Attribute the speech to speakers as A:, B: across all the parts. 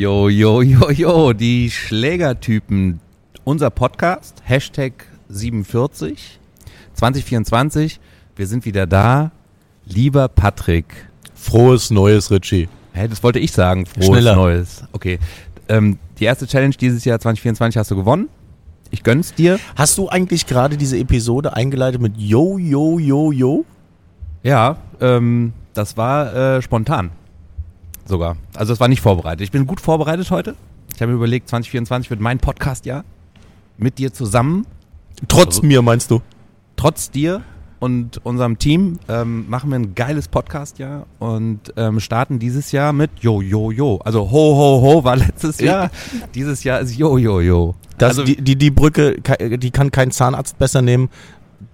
A: jo, jo, jo, jo, die Schlägertypen. Unser Podcast, Hashtag 47, 2024. Wir sind wieder da. Lieber Patrick.
B: Frohes Neues, Richie.
A: Hä, das wollte ich sagen. Frohes
B: Schneller.
A: Neues. Okay. Ähm, die erste Challenge dieses Jahr 2024 hast du gewonnen. Ich gönn's dir.
B: Hast du eigentlich gerade diese Episode eingeleitet mit Yo, Yo, Yo, Yo?
A: Ja, ähm, das war äh, spontan. Sogar. Also es war nicht vorbereitet. Ich bin gut vorbereitet heute. Ich habe mir überlegt, 2024 wird mein Podcast-Jahr. Mit dir zusammen,
B: Trotz
A: Also-
B: mir, meinst du?
A: trotz dir und unserem Team, ähm, machen wir ein geiles Podcast-Jahr und ähm, starten dieses Jahr mit Yo, Yo, Yo. Also Ho, Ho, Ho war letztes Jahr. dieses Jahr ist Yo, Yo, Yo.
B: Das,
A: also,
B: die, die, die Brücke, ke- die kann kein Zahnarzt besser nehmen.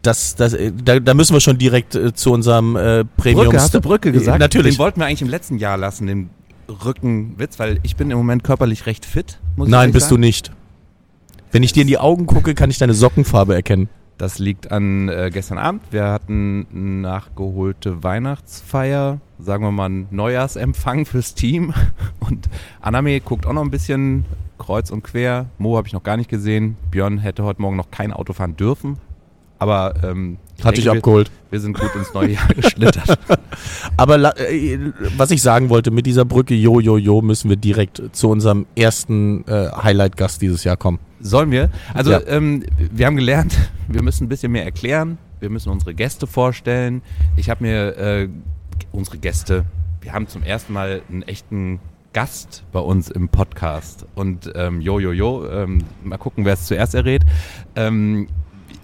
B: Das, das, äh, da, da müssen wir schon direkt äh, zu unserem äh, Premium.
A: Brücke, hast du Brücke gesagt?
B: Äh, Natürlich.
A: Den wollten wir eigentlich im letzten Jahr lassen, den Rückenwitz, weil ich bin im Moment körperlich recht fit. Muss ich
B: Nein,
A: ehrlich
B: bist du
A: sagen.
B: nicht. Wenn ich dir in die Augen gucke, kann ich deine Sockenfarbe erkennen.
A: Das liegt an äh, gestern Abend. Wir hatten eine nachgeholte Weihnachtsfeier, sagen wir mal einen Neujahrsempfang fürs Team. Und Aname guckt auch noch ein bisschen kreuz und quer. Mo habe ich noch gar nicht gesehen. Björn hätte heute Morgen noch kein Auto fahren dürfen. Aber ähm, ich
B: Hat dich
A: denke, wir,
B: abgeholt.
A: wir sind gut ins neue Jahr geschlittert.
B: Aber äh, was ich sagen wollte, mit dieser Brücke Yo, Yo, Yo müssen wir direkt zu unserem ersten äh, Highlight-Gast dieses Jahr kommen.
A: Sollen wir? Also
B: Ja.
A: ähm, wir haben gelernt, wir müssen ein bisschen mehr erklären. Wir müssen unsere Gäste vorstellen. Ich habe mir äh, unsere Gäste, wir haben zum ersten Mal einen echten Gast bei uns im Podcast. Und ähm, jo, jo, jo, ähm, mal gucken, wer es zuerst errät. Ähm,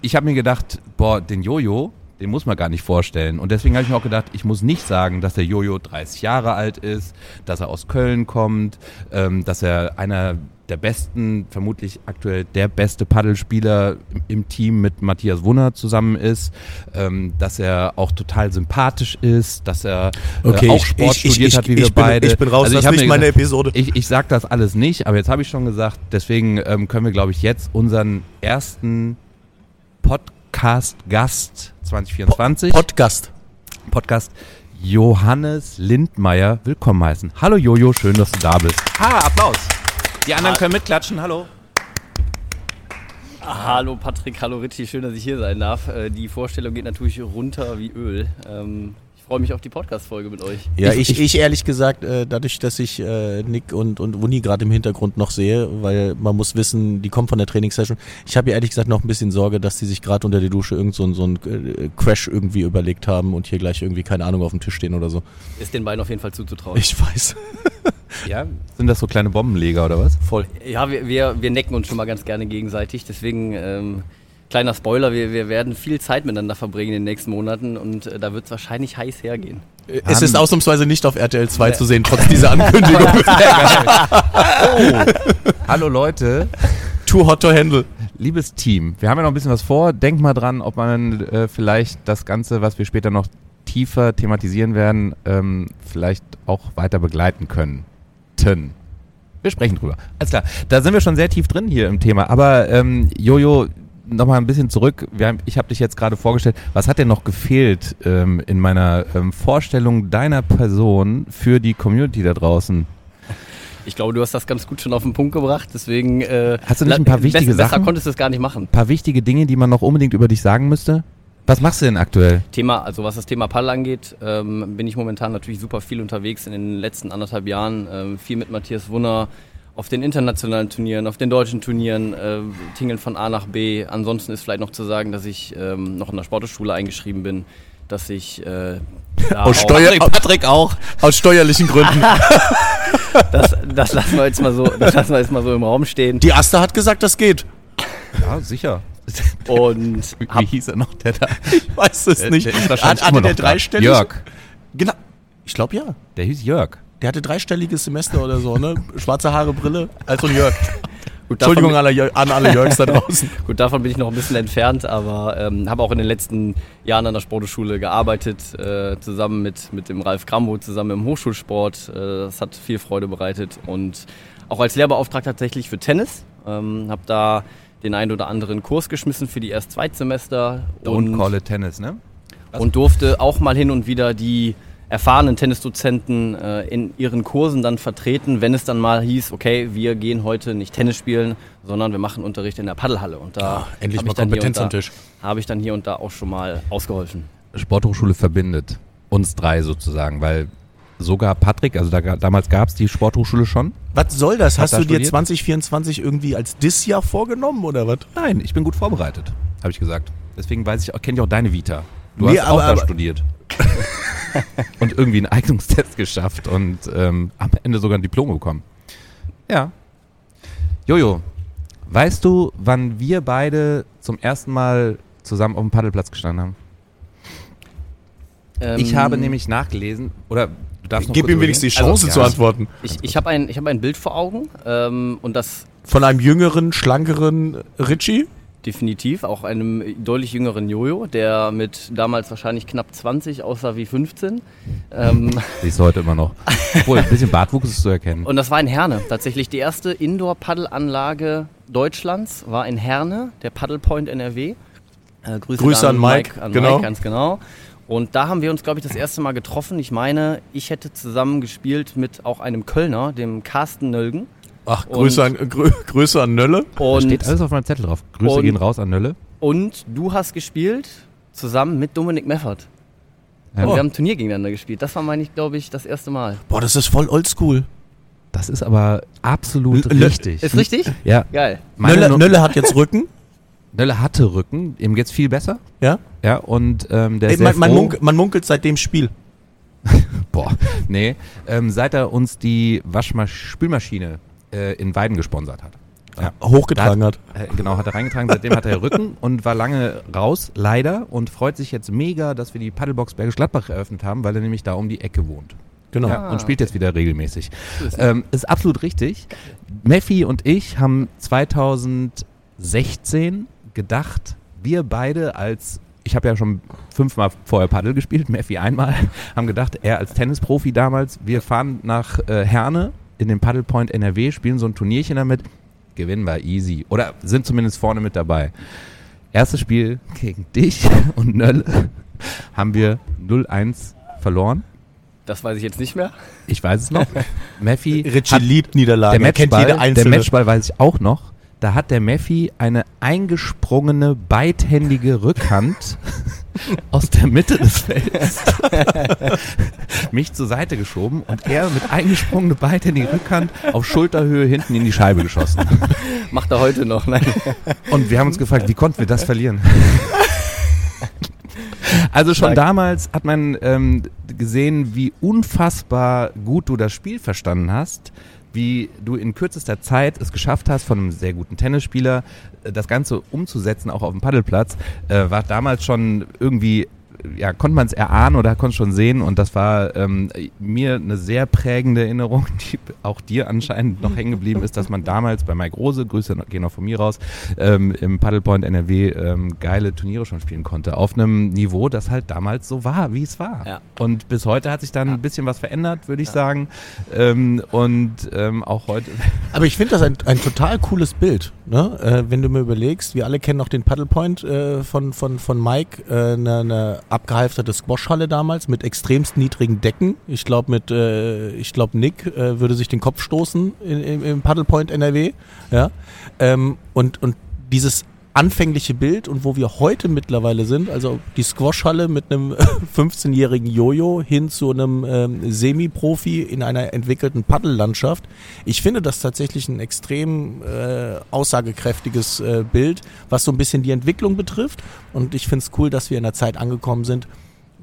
A: ich habe mir gedacht, boah, den Jojo, den muss man gar nicht vorstellen. Und deswegen habe ich mir auch gedacht, ich muss nicht sagen, dass der Jojo 30 Jahre alt ist, dass er aus Köln kommt, ähm, dass er einer der besten, vermutlich aktuell der beste Paddelspieler im, Team mit Matthias Wunner zusammen ist, ähm, dass er auch total sympathisch ist, dass er äh, auch Sport studiert hat wie wir
B: ich bin,
A: beide.
B: Ich bin raus,
A: Also
B: das
A: ich
B: ist
A: hab
B: nicht meine
A: gesagt,
B: Episode.
A: ich, ich sag das alles nicht, aber jetzt habe ich schon gesagt, deswegen ähm, können wir, glaube ich, jetzt unseren ersten Podcast-Gast 2024,
B: Podcast.
A: Podcast Johannes Lindmeier, willkommen heißen. Hallo Jojo, schön, dass du da bist. Ha, Applaus. Die anderen können mitklatschen, hallo.
C: Hallo Patrick, hallo Ritchie, schön, dass ich hier sein darf. Äh, Die Vorstellung geht natürlich runter wie Öl. Ich freue mich auf die Podcast-Folge mit euch.
B: Ja,
A: Ich-
B: ich, ich, ehrlich gesagt, äh, dadurch, dass ich äh, Nick und, und Wuni gerade im Hintergrund noch sehe, weil man muss wissen, die kommen von der Trainingssession. Ich habe ja ehrlich gesagt noch ein bisschen Sorge, dass die sich gerade unter der Dusche irgend so, ein- so einen äh, Crash irgendwie überlegt haben und hier gleich irgendwie, keine Ahnung, auf dem Tisch stehen oder so.
C: Ist den beiden auf jeden Fall zuzutrauen.
B: Ich weiß.
A: Ja, sind das so kleine Bombenleger oder was?
B: Voll.
C: Ja, wir, wir, wir necken uns schon mal ganz gerne gegenseitig. Deswegen, ähm, kleiner Spoiler, wir, wir werden viel Zeit miteinander verbringen in den nächsten Monaten und äh, da wird es wahrscheinlich heiß hergehen.
B: Es ist ausnahmsweise nicht auf RTL 2 zu sehen, trotz dieser Ankündigung.
A: Hallo Leute,
B: Too hot to handle.
A: liebes Team, wir haben ja noch ein bisschen was vor. Denkt mal dran, ob man äh, vielleicht das Ganze, was wir später noch tiefer thematisieren werden, ähm, vielleicht auch weiter begleiten können. Wir sprechen drüber. Alles klar, da sind wir schon sehr tief drin hier im Thema. Aber ähm, Jojo, nochmal ein bisschen zurück. Haben, ich habe dich jetzt gerade vorgestellt. Was hat denn noch gefehlt ähm, in meiner ähm, Vorstellung deiner Person für die Community da draußen?
C: Ich glaube, du hast das ganz gut schon auf den Punkt gebracht. Deswegen. Äh,
A: Hast du nicht ein paar wichtige
C: besser,
A: Sachen?
C: Besser konntest du es gar nicht machen.
A: Ein paar wichtige Dinge, die man noch unbedingt über dich sagen müsste? Was machst du denn aktuell?
C: Thema, also was das Thema Paddel angeht, ähm, bin ich momentan natürlich super viel unterwegs in den letzten anderthalb Jahren. Ähm, viel mit Matthias Wunner auf den internationalen Turnieren, auf den deutschen Turnieren, äh, tingeln von A nach B. Ansonsten ist vielleicht noch zu sagen, dass ich ähm, noch in der Sporteschule eingeschrieben bin, dass ich äh, da
B: Aus
C: auch-
B: Steuer-
A: Patrick auch.
B: Aus steuerlichen Gründen.
C: das, das lassen wir jetzt mal so, das lassen wir jetzt mal so im Raum stehen.
B: Die Asta hat gesagt, das geht.
A: Ja, sicher.
C: Und
A: Wie
C: hab,
A: hieß er noch, der da?
B: Ich weiß es nicht.
A: Der ist
B: Hat,
A: wahrscheinlich
B: hatte
A: immer
B: der
A: noch da.
B: dreistellig?
A: Jörg.
B: Genau. Ich glaube ja.
A: Der hieß Jörg.
B: Der hatte dreistelliges Semester oder so, ne? Schwarze Haare, Brille. Also ein Jörg.
C: gut,
B: Entschuldigung an alle, an alle Jörgs da draußen.
C: Gut, davon bin ich noch ein bisschen entfernt, aber ähm, habe auch in den letzten Jahren an der Sportschule gearbeitet, äh, zusammen mit, mit dem Ralf Krambo, zusammen im Hochschulsport. Äh, das hat viel Freude bereitet und auch als Lehrbeauftragter tatsächlich für Tennis. Ähm, habe da den einen oder anderen Kurs geschmissen für die Erst-Zweitsemester
A: Don't call it Tennis, ne?
C: und durfte auch mal hin und wieder die erfahrenen Tennisdozenten äh, in ihren Kursen dann vertreten, wenn es dann mal hieß, okay, wir gehen heute nicht Tennis spielen, sondern wir machen Unterricht in der Paddelhalle. Und da
B: Ah, endlich mal Kompetenz am
C: da-
B: Tisch.
C: Habe ich dann hier und da auch schon mal ausgeholfen.
A: Sporthochschule verbindet uns drei sozusagen, weil sogar Patrick, also da, damals gab es die Sporthochschule schon.
B: Was soll das? Hast
A: er
B: du dir
A: studiert?
B: 2024 irgendwie als Diss-Jahr vorgenommen oder was?
A: Nein, ich bin gut vorbereitet, habe ich gesagt. Deswegen weiß ich, kenne ich auch deine Vita. Du
B: Nee,
A: hast auch
B: aber-
A: da
B: aber-
A: studiert. und irgendwie einen Eignungstest geschafft und ähm, am Ende sogar ein Diplom bekommen. Ja. Jojo, weißt du, wann wir beide zum ersten Mal zusammen auf dem Paddelplatz gestanden haben?
C: Ähm,
A: ich habe nämlich nachgelesen, oder du darfst noch
B: Gib ihm wenigstens die. Chance
A: Also,
B: zu
A: ja,
B: antworten.
C: Ich, ich habe ein, ich hab ein Bild vor Augen ähm, und das
B: Von einem jüngeren, schlankeren Richie?
C: Definitiv auch einem deutlich jüngeren Jojo, der mit damals wahrscheinlich knapp 20 aussah wie 15. Ähm,
A: Siehst du heute immer noch. Obwohl, ein bisschen Bartwuchs ist zu erkennen.
C: und das war in Herne. Tatsächlich die erste Indoor-Paddelanlage Deutschlands war in Herne, der Paddle Point NRW. Äh, Grüße,
B: Grüße
C: da
B: an Mike,
C: an
B: genau.
C: Mike, ganz genau. Und da haben wir uns, glaube ich, das erste Mal getroffen. Ich meine, ich hätte zusammen gespielt mit auch einem Kölner, dem Carsten Nölgen.
B: Ach,
C: Und-
B: Grüße an, grü Grüße an Nölle.
C: Und,
A: Steht alles auf meinem Zettel drauf. Grüße
C: Und-
A: gehen raus an Nölle.
C: und du hast gespielt zusammen mit Dominik Meffert.
A: Ja.
C: Und
B: Oh.
C: wir haben ein Turnier gegeneinander gespielt. Das war, meine ich, glaube ich, das erste Mal.
B: Boah, das ist voll oldschool.
A: Das ist aber absolut
B: L-
A: richtig.
C: Ist richtig?
A: Ja,
C: Geil.
B: Nölle,
A: No-
B: Nölle hat jetzt Rücken.
A: Nölle hatte Rücken, ihm geht's viel besser.
B: Ja?
A: Ja, und ähm, der
B: Ey,
A: ist sehr
B: man, man, munkelt, man munkelt seit dem Spiel.
A: Boah, nee. Ähm, seit er uns die Waschmasch Spülmaschine äh, in Weiden gesponsert hat. Ja.
B: Hochgetragen hat.
A: Äh, genau, hat er reingetragen. Seitdem hat er Rücken und war lange raus, leider, und freut sich jetzt mega, dass wir die Paddlebox Bergisch Gladbach eröffnet haben, weil er nämlich da um die Ecke wohnt.
B: Genau.
A: Ja, und spielt jetzt wieder regelmäßig.
C: Ist-
A: Ähm, ist absolut richtig. Meffi und ich haben 2016 gedacht, wir beide als, ich habe ja schon fünfmal vorher Paddel gespielt, Meffi einmal, haben gedacht, er als Tennisprofi damals, wir fahren nach äh, Herne in den Paddlepoint NRW, spielen so ein Turnierchen damit, gewinnen wir easy. Oder sind zumindest vorne mit dabei. Erstes Spiel gegen dich und Nölle haben wir 0-1 verloren.
C: Das weiß ich jetzt nicht mehr.
A: Ich weiß es noch. Meffi
B: Richie liebt Niederlagen.
A: der
B: Er kennt
A: Matchball,
B: jede einzelne.
A: der Matchball weiß ich auch noch. Da hat der Meffi eine eingesprungene, beidhändige Rückhand aus der Mitte des Felds mich zur Seite geschoben und er mit eingesprungener, beidhändiger Rückhand auf Schulterhöhe hinten in die Scheibe geschossen.
C: Macht er heute noch. Nein.
A: Und wir haben uns gefragt, wie konnten wir das verlieren? Also schon damals hat man ähm, gesehen, wie unfassbar gut du das Spiel verstanden hast, wie du in kürzester Zeit es geschafft hast, von einem sehr guten Tennisspieler äh, das Ganze umzusetzen, auch auf dem Paddelplatz, äh, war damals schon irgendwie ja, konnte man es erahnen oder konnte es schon sehen und das war ähm, mir eine sehr prägende Erinnerung, die auch dir anscheinend noch hängen geblieben ist, dass man damals bei Mike Rose, Grüße gehen auch von mir raus, ähm, im Paddlepoint NRW ähm, geile Turniere schon spielen konnte. Auf einem Niveau, das halt damals so war, wie es war.
C: Ja.
A: Und bis heute hat sich dann ein bisschen was verändert, würde ich sagen. Ähm, und ähm, auch heute.
B: Aber ich finde das ein, ein total cooles Bild, ne? äh, wenn du mir überlegst, wir alle kennen noch den Paddlepoint äh, von, von, von Mike, äh, eine, eine abgehalfterte Squashhalle damals mit extremst niedrigen Decken. Ich glaube mit, äh, ich glaube Nick äh, würde sich den Kopf stoßen in, im, im Paddlepoint NRW, ja. Ähm, und, und dieses anfängliche Bild und wo wir heute mittlerweile sind, also die Squashhalle mit einem 15-jährigen Jojo hin zu einem ähm, Semi-Profi in einer entwickelten Paddellandschaft. Ich finde das tatsächlich ein extrem äh, aussagekräftiges äh, Bild, was so ein bisschen die Entwicklung betrifft. Und ich finde es cool, dass wir in einer Zeit angekommen sind,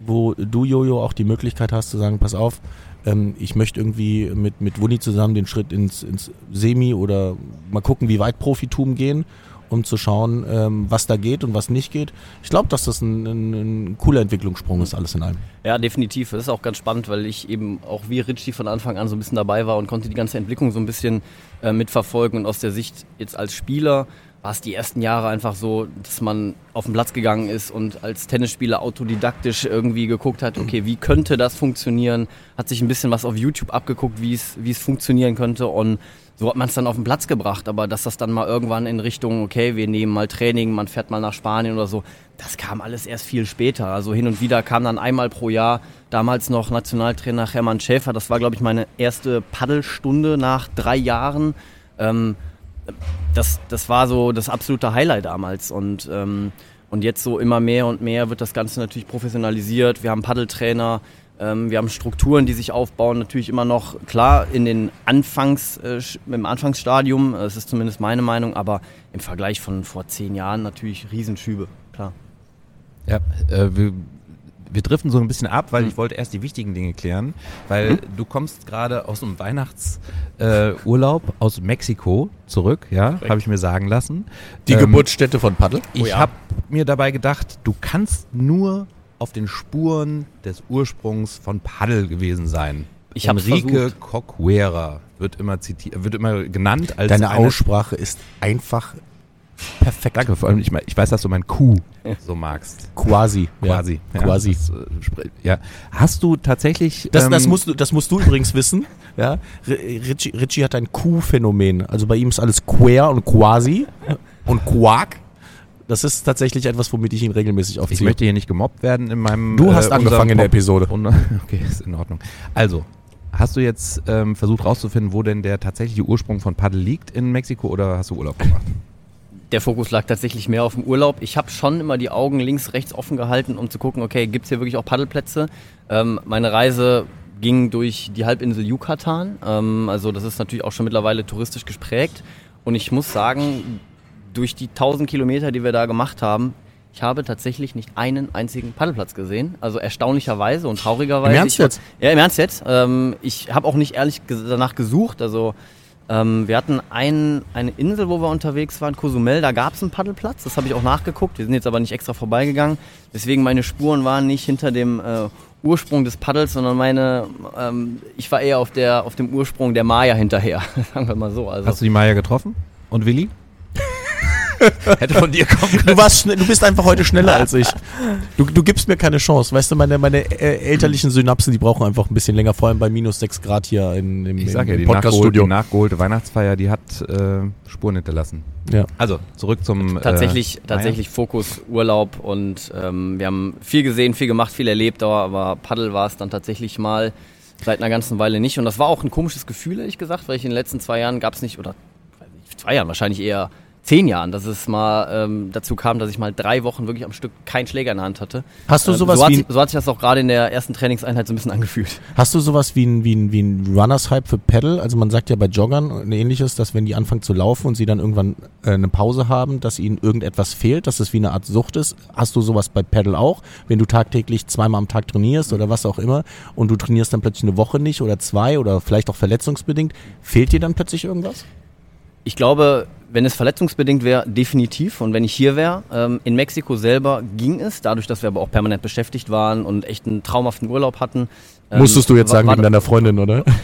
B: wo du, Jojo, auch die Möglichkeit hast zu sagen, pass auf, ähm, ich möchte irgendwie mit, mit Wunni zusammen den Schritt ins, ins Semi oder mal gucken, wie weit Profitum gehen, um zu schauen, ähm, was da geht und was nicht geht. Ich glaube, dass das ein, ein, ein cooler Entwicklungssprung ist, alles in allem.
C: Ja, definitiv. Das ist auch ganz spannend, weil ich eben auch wie Richie von Anfang an so ein bisschen dabei war und konnte die ganze Entwicklung so ein bisschen äh, mitverfolgen und aus der Sicht jetzt als Spieler war es die ersten Jahre einfach so, dass man auf den Platz gegangen ist und als Tennisspieler autodidaktisch irgendwie geguckt hat, okay, wie könnte das funktionieren? Hat sich ein bisschen was auf YouTube abgeguckt, wie es, wie es funktionieren könnte und so hat man es dann auf den Platz gebracht. Aber dass das dann mal irgendwann in Richtung, okay, wir nehmen mal Training, man fährt mal nach Spanien oder so, das kam alles erst viel später. Also hin und wieder kam dann einmal pro Jahr damals noch Nationaltrainer Hermann Schäfer. Das war, glaube ich, meine erste Paddelstunde nach drei Jahren. Ähm, das, das war so das absolute Highlight damals. Und, ähm, und jetzt so immer mehr und mehr wird das Ganze natürlich professionalisiert. Wir haben Paddeltrainer, wir haben Strukturen, die sich aufbauen. Natürlich immer noch, klar, in den Anfangs, äh, im Anfangsstadium, das ist zumindest meine Meinung, aber im Vergleich von vor zehn Jahren natürlich Riesenschübe, klar.
A: Ja, äh, wir wir driften so ein bisschen ab, weil hm. ich wollte erst die wichtigen Dinge klären, weil hm? du kommst gerade aus einem Weihnachtsurlaub äh, aus Mexiko zurück, ja, habe ich mir sagen lassen.
B: Die ähm, Geburtsstätte von Paddel?
A: Ich oh ja. habe mir dabei gedacht, du kannst nur auf den Spuren des Ursprungs von Paddel gewesen sein.
C: Ich habe
A: Enrique Coquera wird immer zitiert, wird immer genannt als
B: Deine Aussprache ist einfach
A: Perfekt. Danke, vor allem ich, ich weiß, dass du mein Q so magst.
B: Quasi.
A: Quasi.
B: Ja, Quasi. Das,
A: äh, ja. Hast du tatsächlich.
B: Das, ähm, das, musst du, das musst du übrigens wissen. Ja. Richie, Richie hat ein Q-Phänomen. Also bei ihm ist alles queer und quasi und quark. Das ist tatsächlich etwas, womit ich ihn regelmäßig aufziehe.
A: Ich möchte hier nicht gemobbt werden in meinem.
B: Du hast äh, angefangen in der Episode.
A: Okay, ist in Ordnung. Also, Hast du jetzt ähm, versucht rauszufinden, wo denn der tatsächliche Ursprung von Paddel liegt in Mexiko oder hast du Urlaub gemacht?
C: der Fokus lag tatsächlich mehr auf dem Urlaub. Ich habe schon immer die Augen links, rechts offen gehalten, um zu gucken, okay, gibt es hier wirklich auch Paddelplätze? Ähm, meine Reise ging durch die Halbinsel Yucatan. Ähm, also das ist natürlich auch schon mittlerweile touristisch gesprägt. Und ich muss sagen, durch die 1000 Kilometer, die wir da gemacht haben, ich habe tatsächlich nicht einen einzigen Paddelplatz gesehen. Also erstaunlicherweise und traurigerweise. Im
B: Ernst jetzt?
C: Ja, im Ernst jetzt. Ähm, ich habe auch nicht ehrlich danach gesucht. Also ähm, wir hatten ein, eine Insel, wo wir unterwegs waren, Cozumel, da gab es einen Paddelplatz, das habe ich auch nachgeguckt, wir sind jetzt aber nicht extra vorbeigegangen. Deswegen meine Spuren waren nicht hinter dem äh, Ursprung des Paddels, sondern meine, ähm, ich war eher auf, der, auf dem Ursprung der Maya hinterher, sagen wir mal so.
A: Also. Hast du die Maya getroffen? Und Willi? Hätte von dir kommen können.
B: Du, warst du bist einfach heute schneller als ich. Du, du gibst mir keine Chance. Weißt du, meine, meine äh, elterlichen Synapsen, die brauchen einfach ein bisschen länger, vor allem bei minus 6 Grad hier in, im,
A: ich sag ja, im die Podcaststudio. Die nachgeholte Weihnachtsfeier, die hat äh, Spuren hinterlassen.
B: Ja.
A: Also, zurück zum.
C: Äh, tatsächlich, äh, tatsächlich Fokus Urlaub und ähm, wir haben viel gesehen, viel gemacht, viel erlebt, aber Paddel war es dann tatsächlich mal seit einer ganzen Weile nicht. Und das war auch ein komisches Gefühl, ehrlich gesagt, weil ich in den letzten zwei Jahren gab es nicht, oder zwei Jahren wahrscheinlich eher zehn Jahren, dass es mal ähm, dazu kam, dass ich mal drei Wochen wirklich am Stück keinen Schläger in der Hand hatte.
B: Hast du ähm, sowas
C: so
B: wie
C: hat, so hat sich das auch gerade in der ersten Trainingseinheit so ein bisschen angefühlt.
B: Hast du sowas wie ein, wie ein, wie ein Runners-Hype für Pedal? Also man sagt ja bei Joggern ein ähnliches, dass wenn die anfangen zu laufen und sie dann irgendwann äh, eine Pause haben, dass ihnen irgendetwas fehlt, dass es wie eine Art Sucht ist. Hast du sowas bei Pedal auch? Wenn du tagtäglich zweimal am Tag trainierst oder was auch immer und du trainierst dann plötzlich eine Woche nicht oder zwei oder vielleicht auch verletzungsbedingt, fehlt dir dann plötzlich irgendwas?
C: Ich glaube, wenn es verletzungsbedingt wäre, definitiv. Und wenn ich hier wäre, ähm, in Mexiko selber ging es, dadurch, dass wir aber auch permanent beschäftigt waren und echt einen traumhaften Urlaub hatten.
B: Ähm, Musstest du jetzt sagen wegen deiner Freundin, oder?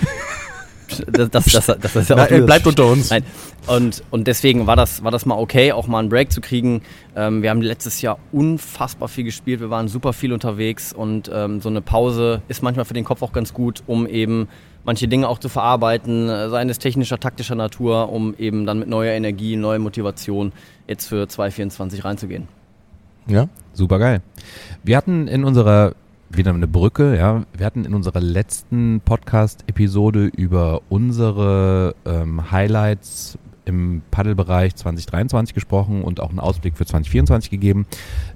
C: das, das, das, das, ist ja
B: auch Nein, bleibt unter uns.
C: Nein. Und, und deswegen war das, war das mal okay, auch mal einen Break zu kriegen. Ähm, wir haben letztes Jahr unfassbar viel gespielt, wir waren super viel unterwegs und ähm, so eine Pause ist manchmal für den Kopf auch ganz gut, um eben manche Dinge auch zu verarbeiten, äh, seien es technischer, taktischer Natur, um eben dann mit neuer Energie, neuer Motivation jetzt für 2024 reinzugehen.
A: Ja, super geil. Wir hatten in unserer wieder eine Brücke, ja. Wir hatten in unserer letzten Podcast-Episode über unsere ähm, Highlights im Paddelbereich 2023 gesprochen und auch einen Ausblick für 2024 gegeben.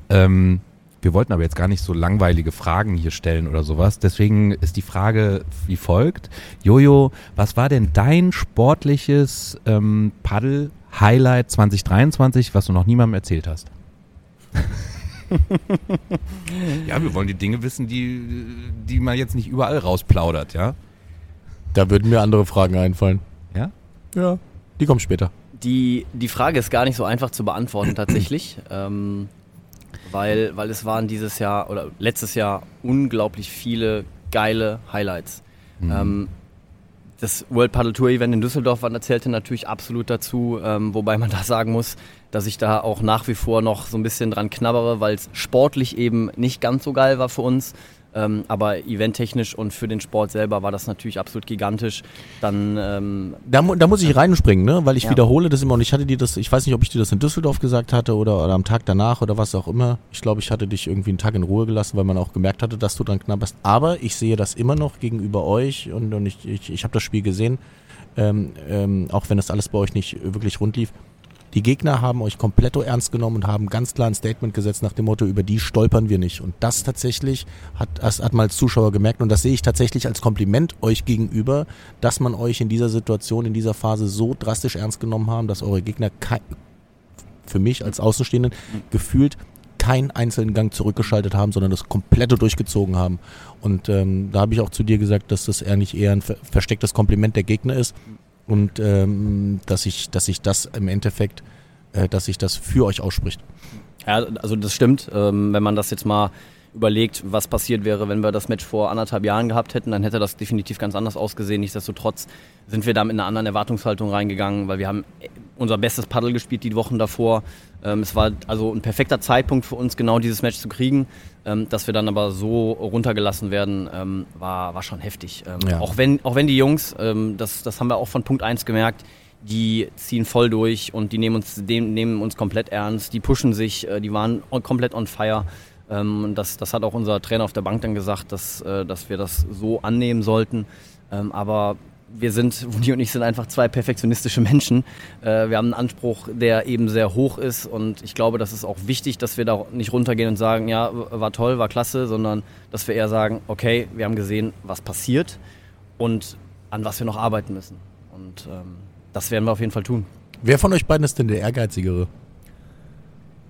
A: Ähm, wir wollten aber jetzt gar nicht so langweilige Fragen hier stellen oder sowas. Deswegen ist die Frage wie folgt. Jojo, was war denn dein sportliches ähm, Paddel-Highlight 2023, was du noch niemandem erzählt hast? ja, wir wollen die Dinge wissen, die, die man jetzt nicht überall rausplaudert, ja?
B: Da würden mir andere Fragen einfallen.
A: Ja?
B: Ja, die kommen später.
C: Die, die Frage ist gar nicht so einfach zu beantworten tatsächlich. ähm, weil, weil es waren dieses Jahr oder letztes Jahr unglaublich viele geile Highlights. Mhm. Ähm, das World Paddle Tour Event in Düsseldorf erzählte natürlich absolut dazu, ähm, wobei man da sagen muss, dass ich da auch nach wie vor noch so ein bisschen dran knabbere, weil es sportlich eben nicht ganz so geil war für uns. Ähm, aber eventtechnisch und für den Sport selber war das natürlich absolut gigantisch. Dann ähm,
B: da, da muss ich reinspringen, ne? weil ich ja. wiederhole das immer und ich hatte dir das, ich weiß nicht, ob ich dir das in Düsseldorf gesagt hatte oder, oder am Tag danach oder was auch immer. Ich glaube, ich hatte dich irgendwie einen Tag in Ruhe gelassen, weil man auch gemerkt hatte, dass du dran knabberst. Aber ich sehe das immer noch gegenüber euch und, und ich, ich, ich habe das Spiel gesehen, ähm, ähm, auch wenn das alles bei euch nicht wirklich rund lief. Die Gegner haben euch komplett ernst genommen und haben ganz klar ein Statement gesetzt nach dem Motto, über die stolpern wir nicht. Und das tatsächlich hat, das hat man als Zuschauer gemerkt und das sehe ich tatsächlich als Kompliment euch gegenüber, dass man euch in dieser Situation, in dieser Phase so drastisch ernst genommen haben, dass eure Gegner kein, für mich als Außenstehenden gefühlt keinen einzelnen Gang zurückgeschaltet haben, sondern das komplette durchgezogen haben. Und ähm, da habe ich auch zu dir gesagt, dass das eigentlich eher ein verstecktes Kompliment der Gegner ist, und ähm, dass ich, dass ich das im Endeffekt, äh, dass sich das für euch ausspricht.
C: Ja, also das stimmt. Ähm, wenn man das jetzt mal überlegt, was passiert wäre, wenn wir das Match vor anderthalb Jahren gehabt hätten, dann hätte das definitiv ganz anders ausgesehen. Nichtsdestotrotz sind wir da mit einer anderen Erwartungshaltung reingegangen, weil wir haben unser bestes Paddel gespielt die Wochen davor. Ähm, es war also ein perfekter Zeitpunkt für uns, genau dieses Match zu kriegen. Ähm, dass wir dann aber so runtergelassen werden, ähm, war, war schon heftig. Ja. auch, wenn, auch wenn die Jungs, das, das haben wir auch von Punkt 1 gemerkt, die ziehen voll durch und die nehmen uns, nehmen uns komplett ernst, die pushen sich, äh, die waren komplett on fire. Ähm, das, das hat auch unser Trainer auf der Bank dann gesagt, dass, äh, dass wir das so annehmen sollten. Ähm, aber wir sind, Wudi und ich sind einfach zwei perfektionistische Menschen. Äh, wir haben einen Anspruch, der eben sehr hoch ist und ich glaube, das ist auch wichtig, dass wir da nicht runtergehen und sagen, ja, war toll, war klasse, sondern dass wir eher sagen, okay, wir haben gesehen, was passiert und an was wir noch arbeiten müssen. Und ähm, das werden wir auf jeden Fall tun.
B: Wer von euch beiden ist denn der Ehrgeizigere?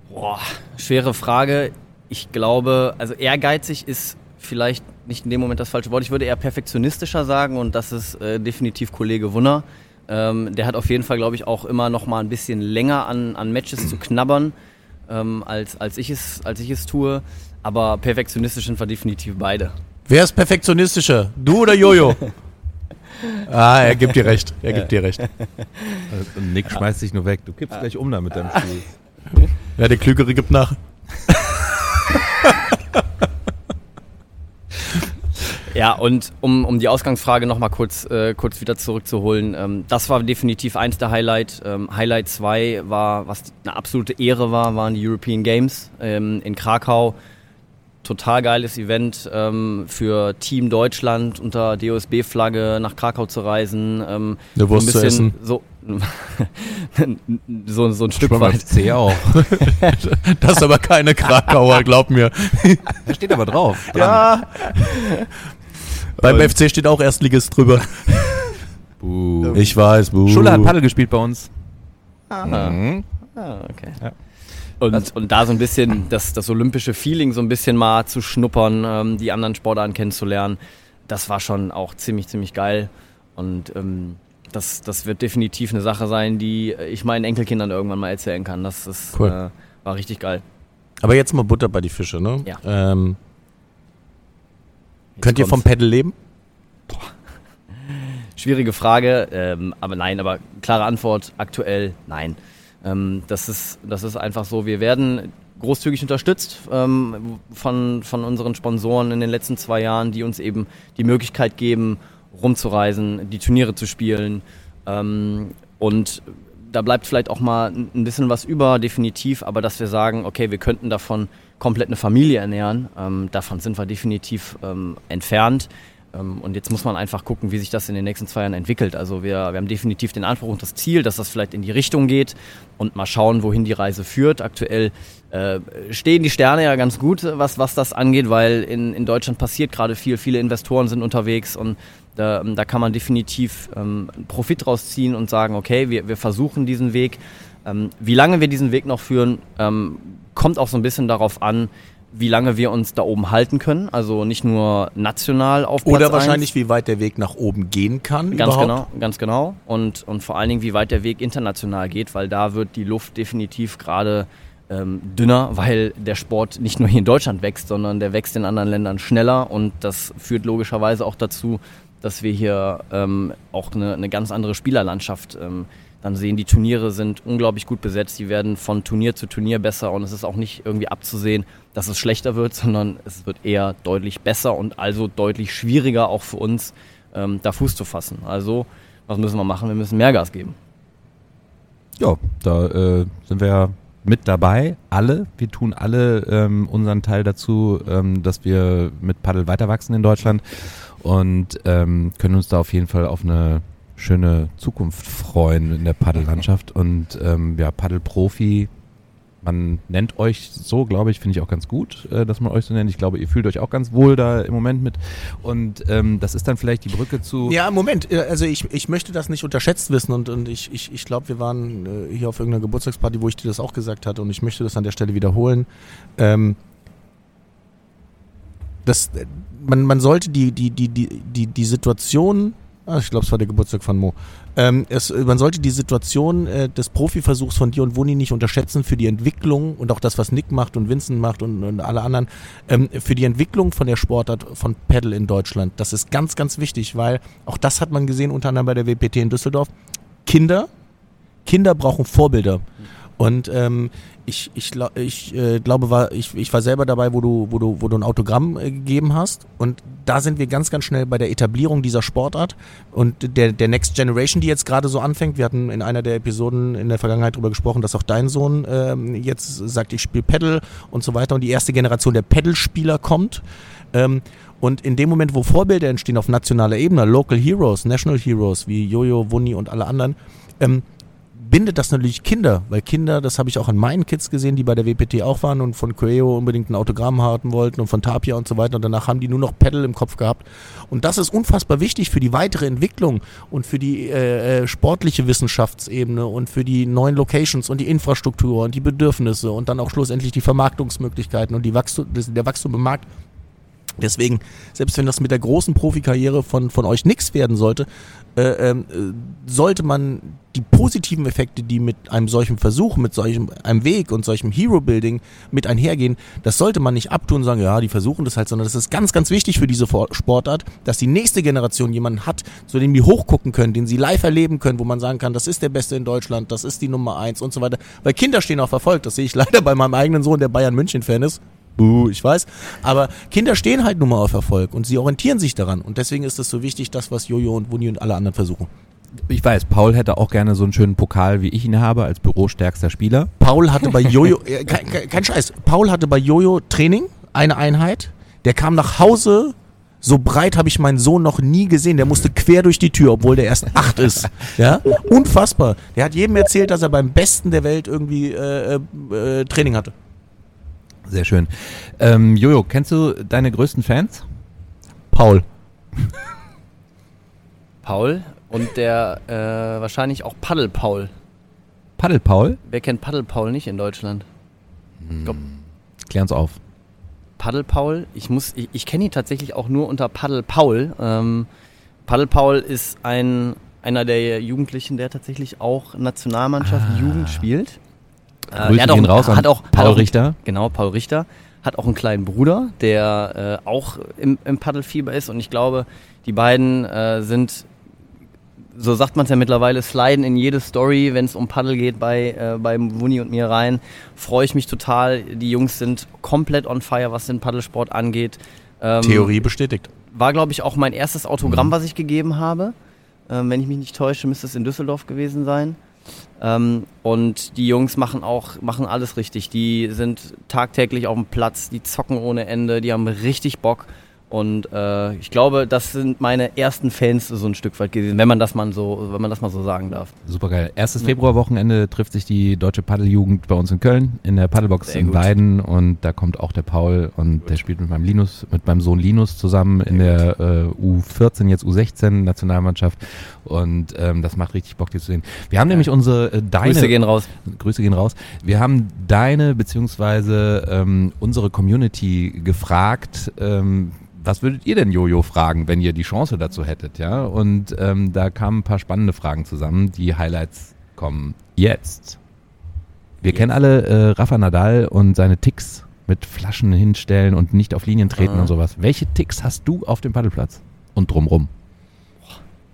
C: Boah, schwere Frage. Ich glaube, also ehrgeizig ist vielleicht nicht in dem Moment das falsche Wort. Ich würde eher perfektionistischer sagen und das ist äh, definitiv Kollege Wunner. Ähm, der hat auf jeden Fall, glaube ich, auch immer noch mal ein bisschen länger an, an Matches zu knabbern, ähm, als, als, ich es, als ich es tue. Aber perfektionistisch sind wir definitiv beide.
B: Wer ist perfektionistischer? Du oder Jojo? ah, er gibt dir recht. Er gibt dir recht.
A: Und Nick schmeißt dich nur weg. Du kippst gleich um da mit deinem Spiel.
B: Ja, der Klügere gibt nach.
C: Ja, und um, um die Ausgangsfrage nochmal kurz, äh, kurz wieder zurückzuholen, ähm, das war definitiv eins der Highlights. Ähm, Highlight 2 war, was eine absolute Ehre war, waren die European Games ähm, in Krakau. Total geiles Event ähm, für Team Deutschland unter DOSB-Flagge nach Krakau zu reisen. Ähm,
B: Eine Wurst ein bisschen, zu essen.
C: So, so, so ein Stück weit.
B: C auch. das ist aber keine Krakauer, glaub mir.
A: Da steht aber drauf.
B: Dran. Ja. Beim und FC steht auch Erstligist drüber.
A: Buh.
B: Ich weiß,
A: buh. Schulle hat Paddel gespielt bei uns.
C: Ah, mhm. ah okay. Ja. Und, und da so ein bisschen das, das olympische Feeling so ein bisschen mal zu schnuppern, ähm, die anderen Sportarten kennenzulernen, das war schon auch ziemlich, ziemlich geil. Und ähm, das, das wird definitiv eine Sache sein, die ich meinen Enkelkindern irgendwann mal erzählen kann. Das ist, cool. äh, war richtig geil.
B: Aber jetzt mal Butter bei die Fische, ne?
C: Ja.
B: Ähm, Könnt ihr vom Pedal leben? Boah.
C: Schwierige Frage, ähm, aber nein, aber klare Antwort aktuell nein. Ähm, das, ist, das ist einfach so, wir werden großzügig unterstützt ähm, von, von unseren Sponsoren in den letzten zwei Jahren, die uns eben die Möglichkeit geben, rumzureisen, die Turniere zu spielen. Ähm, und da bleibt vielleicht auch mal ein bisschen was über, definitiv, aber dass wir sagen, okay, wir könnten davon komplett eine Familie ernähren. Ähm, davon sind wir definitiv ähm, entfernt. Ähm, und jetzt muss man einfach gucken, wie sich das in den nächsten zwei Jahren entwickelt. Also wir, wir haben definitiv den Anspruch und das Ziel, dass das vielleicht in die Richtung geht und mal schauen, wohin die Reise führt. Aktuell äh, stehen die Sterne ja ganz gut, was, was das angeht, weil in, in Deutschland passiert gerade viel. Viele Investoren sind unterwegs und da, da kann man definitiv ähm, Profit draus ziehen und sagen, okay, wir, wir versuchen diesen Weg. Ähm, wie lange wir diesen Weg noch führen, ähm, kommt auch so ein bisschen darauf an, wie lange wir uns da oben halten können. Also nicht nur national auf
B: Platz Oder wahrscheinlich, 1. wie weit der Weg nach oben gehen kann.
C: Ganz überhaupt. genau, ganz genau. Und, und vor allen Dingen, wie weit der Weg international geht, weil da wird die Luft definitiv gerade ähm, dünner, weil der Sport nicht nur hier in Deutschland wächst, sondern der wächst in anderen Ländern schneller und das führt logischerweise auch dazu, dass wir hier ähm, auch eine, eine ganz andere Spielerlandschaft ähm, dann sehen. Die Turniere sind unglaublich gut besetzt, die werden von Turnier zu Turnier besser und es ist auch nicht irgendwie abzusehen, dass es schlechter wird, sondern es wird eher deutlich besser und also deutlich schwieriger auch für uns, ähm, da Fuß zu fassen. Also, was müssen wir machen? Wir müssen mehr Gas geben.
A: Ja, da äh, sind wir ja mit dabei, alle. Wir tun alle ähm, unseren Teil dazu, ähm, dass wir mit Paddel weiter wachsen in Deutschland und ähm, können uns da auf jeden Fall auf eine schöne Zukunft freuen in der Paddellandschaft. Und ähm, ja, Paddelprofi man nennt euch so, glaube ich, finde ich auch ganz gut, äh, dass man euch so nennt. Ich glaube, ihr fühlt euch auch ganz wohl da im Moment mit. Und ähm, das ist dann vielleicht die Brücke zu.
B: Ja, Moment, äh, also ich, ich möchte das nicht unterschätzt wissen und, und ich, ich, ich glaube, wir waren äh, hier auf irgendeiner Geburtstagsparty, wo ich dir das auch gesagt hatte und ich möchte das an der Stelle wiederholen. Ähm, das, man, man sollte die, die, die, die, die, die Situation Ah, ich glaube, es war der Geburtstag von Mo. Ähm, es, man sollte die Situation äh, des Profiversuchs von dir und Wuni nicht unterschätzen für die Entwicklung und auch das, was Nick macht und Vincent macht und, und alle anderen, ähm, für die Entwicklung von der Sportart von Paddle in Deutschland. Das ist ganz, ganz wichtig, weil auch das hat man gesehen, unter anderem bei der WPT in Düsseldorf. Kinder, Kinder brauchen Vorbilder. Mhm. Und ähm, ich, ich, ich äh, glaube, war, ich, ich war selber dabei, wo du, wo du, wo du ein Autogramm äh, gegeben hast. Und da sind wir ganz, ganz schnell bei der Etablierung dieser Sportart und der, der Next Generation, die jetzt gerade so anfängt. Wir hatten in einer der Episoden in der Vergangenheit darüber gesprochen, dass auch dein Sohn ähm, jetzt sagt, ich spiele Pedal und so weiter. Und die erste Generation der Pedal-Spieler kommt. Ähm, und in dem Moment, wo Vorbilder entstehen auf nationaler Ebene, Local Heroes, National Heroes wie Jojo, Wunni und alle anderen, ähm, bindet das natürlich Kinder, weil Kinder, das habe ich auch an meinen Kids gesehen, die bei der WPT auch waren und von Coeo unbedingt ein Autogramm haben wollten und von Tapia und so weiter und danach haben die nur noch Pedal im Kopf gehabt. Und das ist unfassbar wichtig für die weitere Entwicklung und für die äh, äh sportliche Wissenschaftsebene und für die neuen Locations und die Infrastruktur und die Bedürfnisse und dann auch schlussendlich die Vermarktungsmöglichkeiten und die Wachstum, der Wachstum im Markt. Deswegen, selbst wenn das mit der großen Profikarriere von, von euch nichts werden sollte, äh, ähm, äh, sollte man die positiven Effekte, die mit einem solchen Versuch, mit solchem einem Weg und solchem Hero-Building mit einhergehen, das sollte man nicht abtun und sagen, ja, die versuchen das halt, sondern das ist ganz, ganz wichtig für diese Sportart, dass die nächste Generation jemanden hat, zu dem die hochgucken können, den sie live erleben können, wo man sagen kann, das ist der Beste in Deutschland, das ist die Nummer eins und so weiter. Weil Kinder stehen auf Erfolg, das sehe ich leider bei meinem eigenen Sohn, der Bayern München-Fan ist Buh, ich weiß. Aber Kinder stehen halt nun mal auf Erfolg und sie orientieren sich daran. Und deswegen ist es so wichtig, das, was Jojo und Wuni und alle anderen versuchen.
A: Ich weiß, Paul hätte auch gerne so einen schönen Pokal, wie ich ihn habe, als bürostärkster Spieler.
B: Paul hatte bei Jojo, äh, kein, kein Scheiß, Paul hatte bei Jojo Training, eine Einheit. Der kam nach Hause, so breit habe ich meinen Sohn noch nie gesehen. Der musste quer durch die Tür, obwohl der erst acht ist. Ja, unfassbar. Der hat jedem erzählt, dass er beim Besten der Welt irgendwie äh, äh, Training hatte.
A: Sehr schön. Ähm, Jojo, kennst du deine größten Fans?
B: Paul.
C: Paul und der äh, wahrscheinlich auch Paddel Paul.
A: Paddel Paul?
C: Wer kennt Paddel Paul nicht in Deutschland?
A: Hm. Klär uns auf.
C: Paddel Paul, ich muss, ich, ich kenne ihn tatsächlich auch nur unter Paddel Paul. Ähm, Paddel Paul ist ein einer der Jugendlichen, der tatsächlich auch Nationalmannschaft ah. Jugend spielt.
A: Äh, Grüße gehen raus
C: hat auch,
A: Paul
C: hat auch,
A: Richter.
C: Genau, Paul Richter. Hat auch einen kleinen Bruder, der äh, auch im, im Paddelfieber ist. Und ich glaube, die beiden äh, sind, so sagt man es ja mittlerweile, sliden in jede Story, wenn es um Paddel geht, bei, äh, bei Wuni und mir rein. Freue ich mich total. Die Jungs sind komplett on fire, was den Paddelsport angeht.
B: Ähm, Theorie bestätigt.
C: War, glaube ich, auch mein erstes Autogramm, mhm. was ich gegeben habe. Ähm, wenn ich mich nicht täusche, müsste es in Düsseldorf gewesen sein. Ähm, und die Jungs machen auch machen alles richtig. Die sind tagtäglich auf dem Platz, die zocken ohne Ende, die haben richtig Bock. Und äh, ich glaube, das sind meine ersten Fans so ein Stück weit gewesen, wenn man das mal so, wenn man das mal so sagen darf.
A: Super geil. Erstes Februarwochenende trifft sich die deutsche Paddeljugend bei uns in Köln in der Paddelbox Sehr in gut. Weiden und da kommt auch der Paul und der spielt mit meinem Linus, mit meinem Sohn Linus zusammen in der äh, U14 jetzt U16 Nationalmannschaft und ähm, das macht richtig Bock, die zu sehen. Wir haben ja. nämlich unsere äh, deine
C: Grüße gehen raus.
A: Grüße gehen raus. Wir haben deine beziehungsweise ähm, unsere Community gefragt. Ähm, was würdet ihr denn Jojo fragen, wenn ihr die Chance dazu hättet, ja? Und ähm, da kamen ein paar spannende Fragen zusammen. Die Highlights kommen jetzt. Wir jetzt. kennen alle äh, Rafa Nadal und seine Ticks mit Flaschen hinstellen und nicht auf Linien treten ah. und sowas. Welche Ticks hast du auf dem Paddelplatz und drumrum?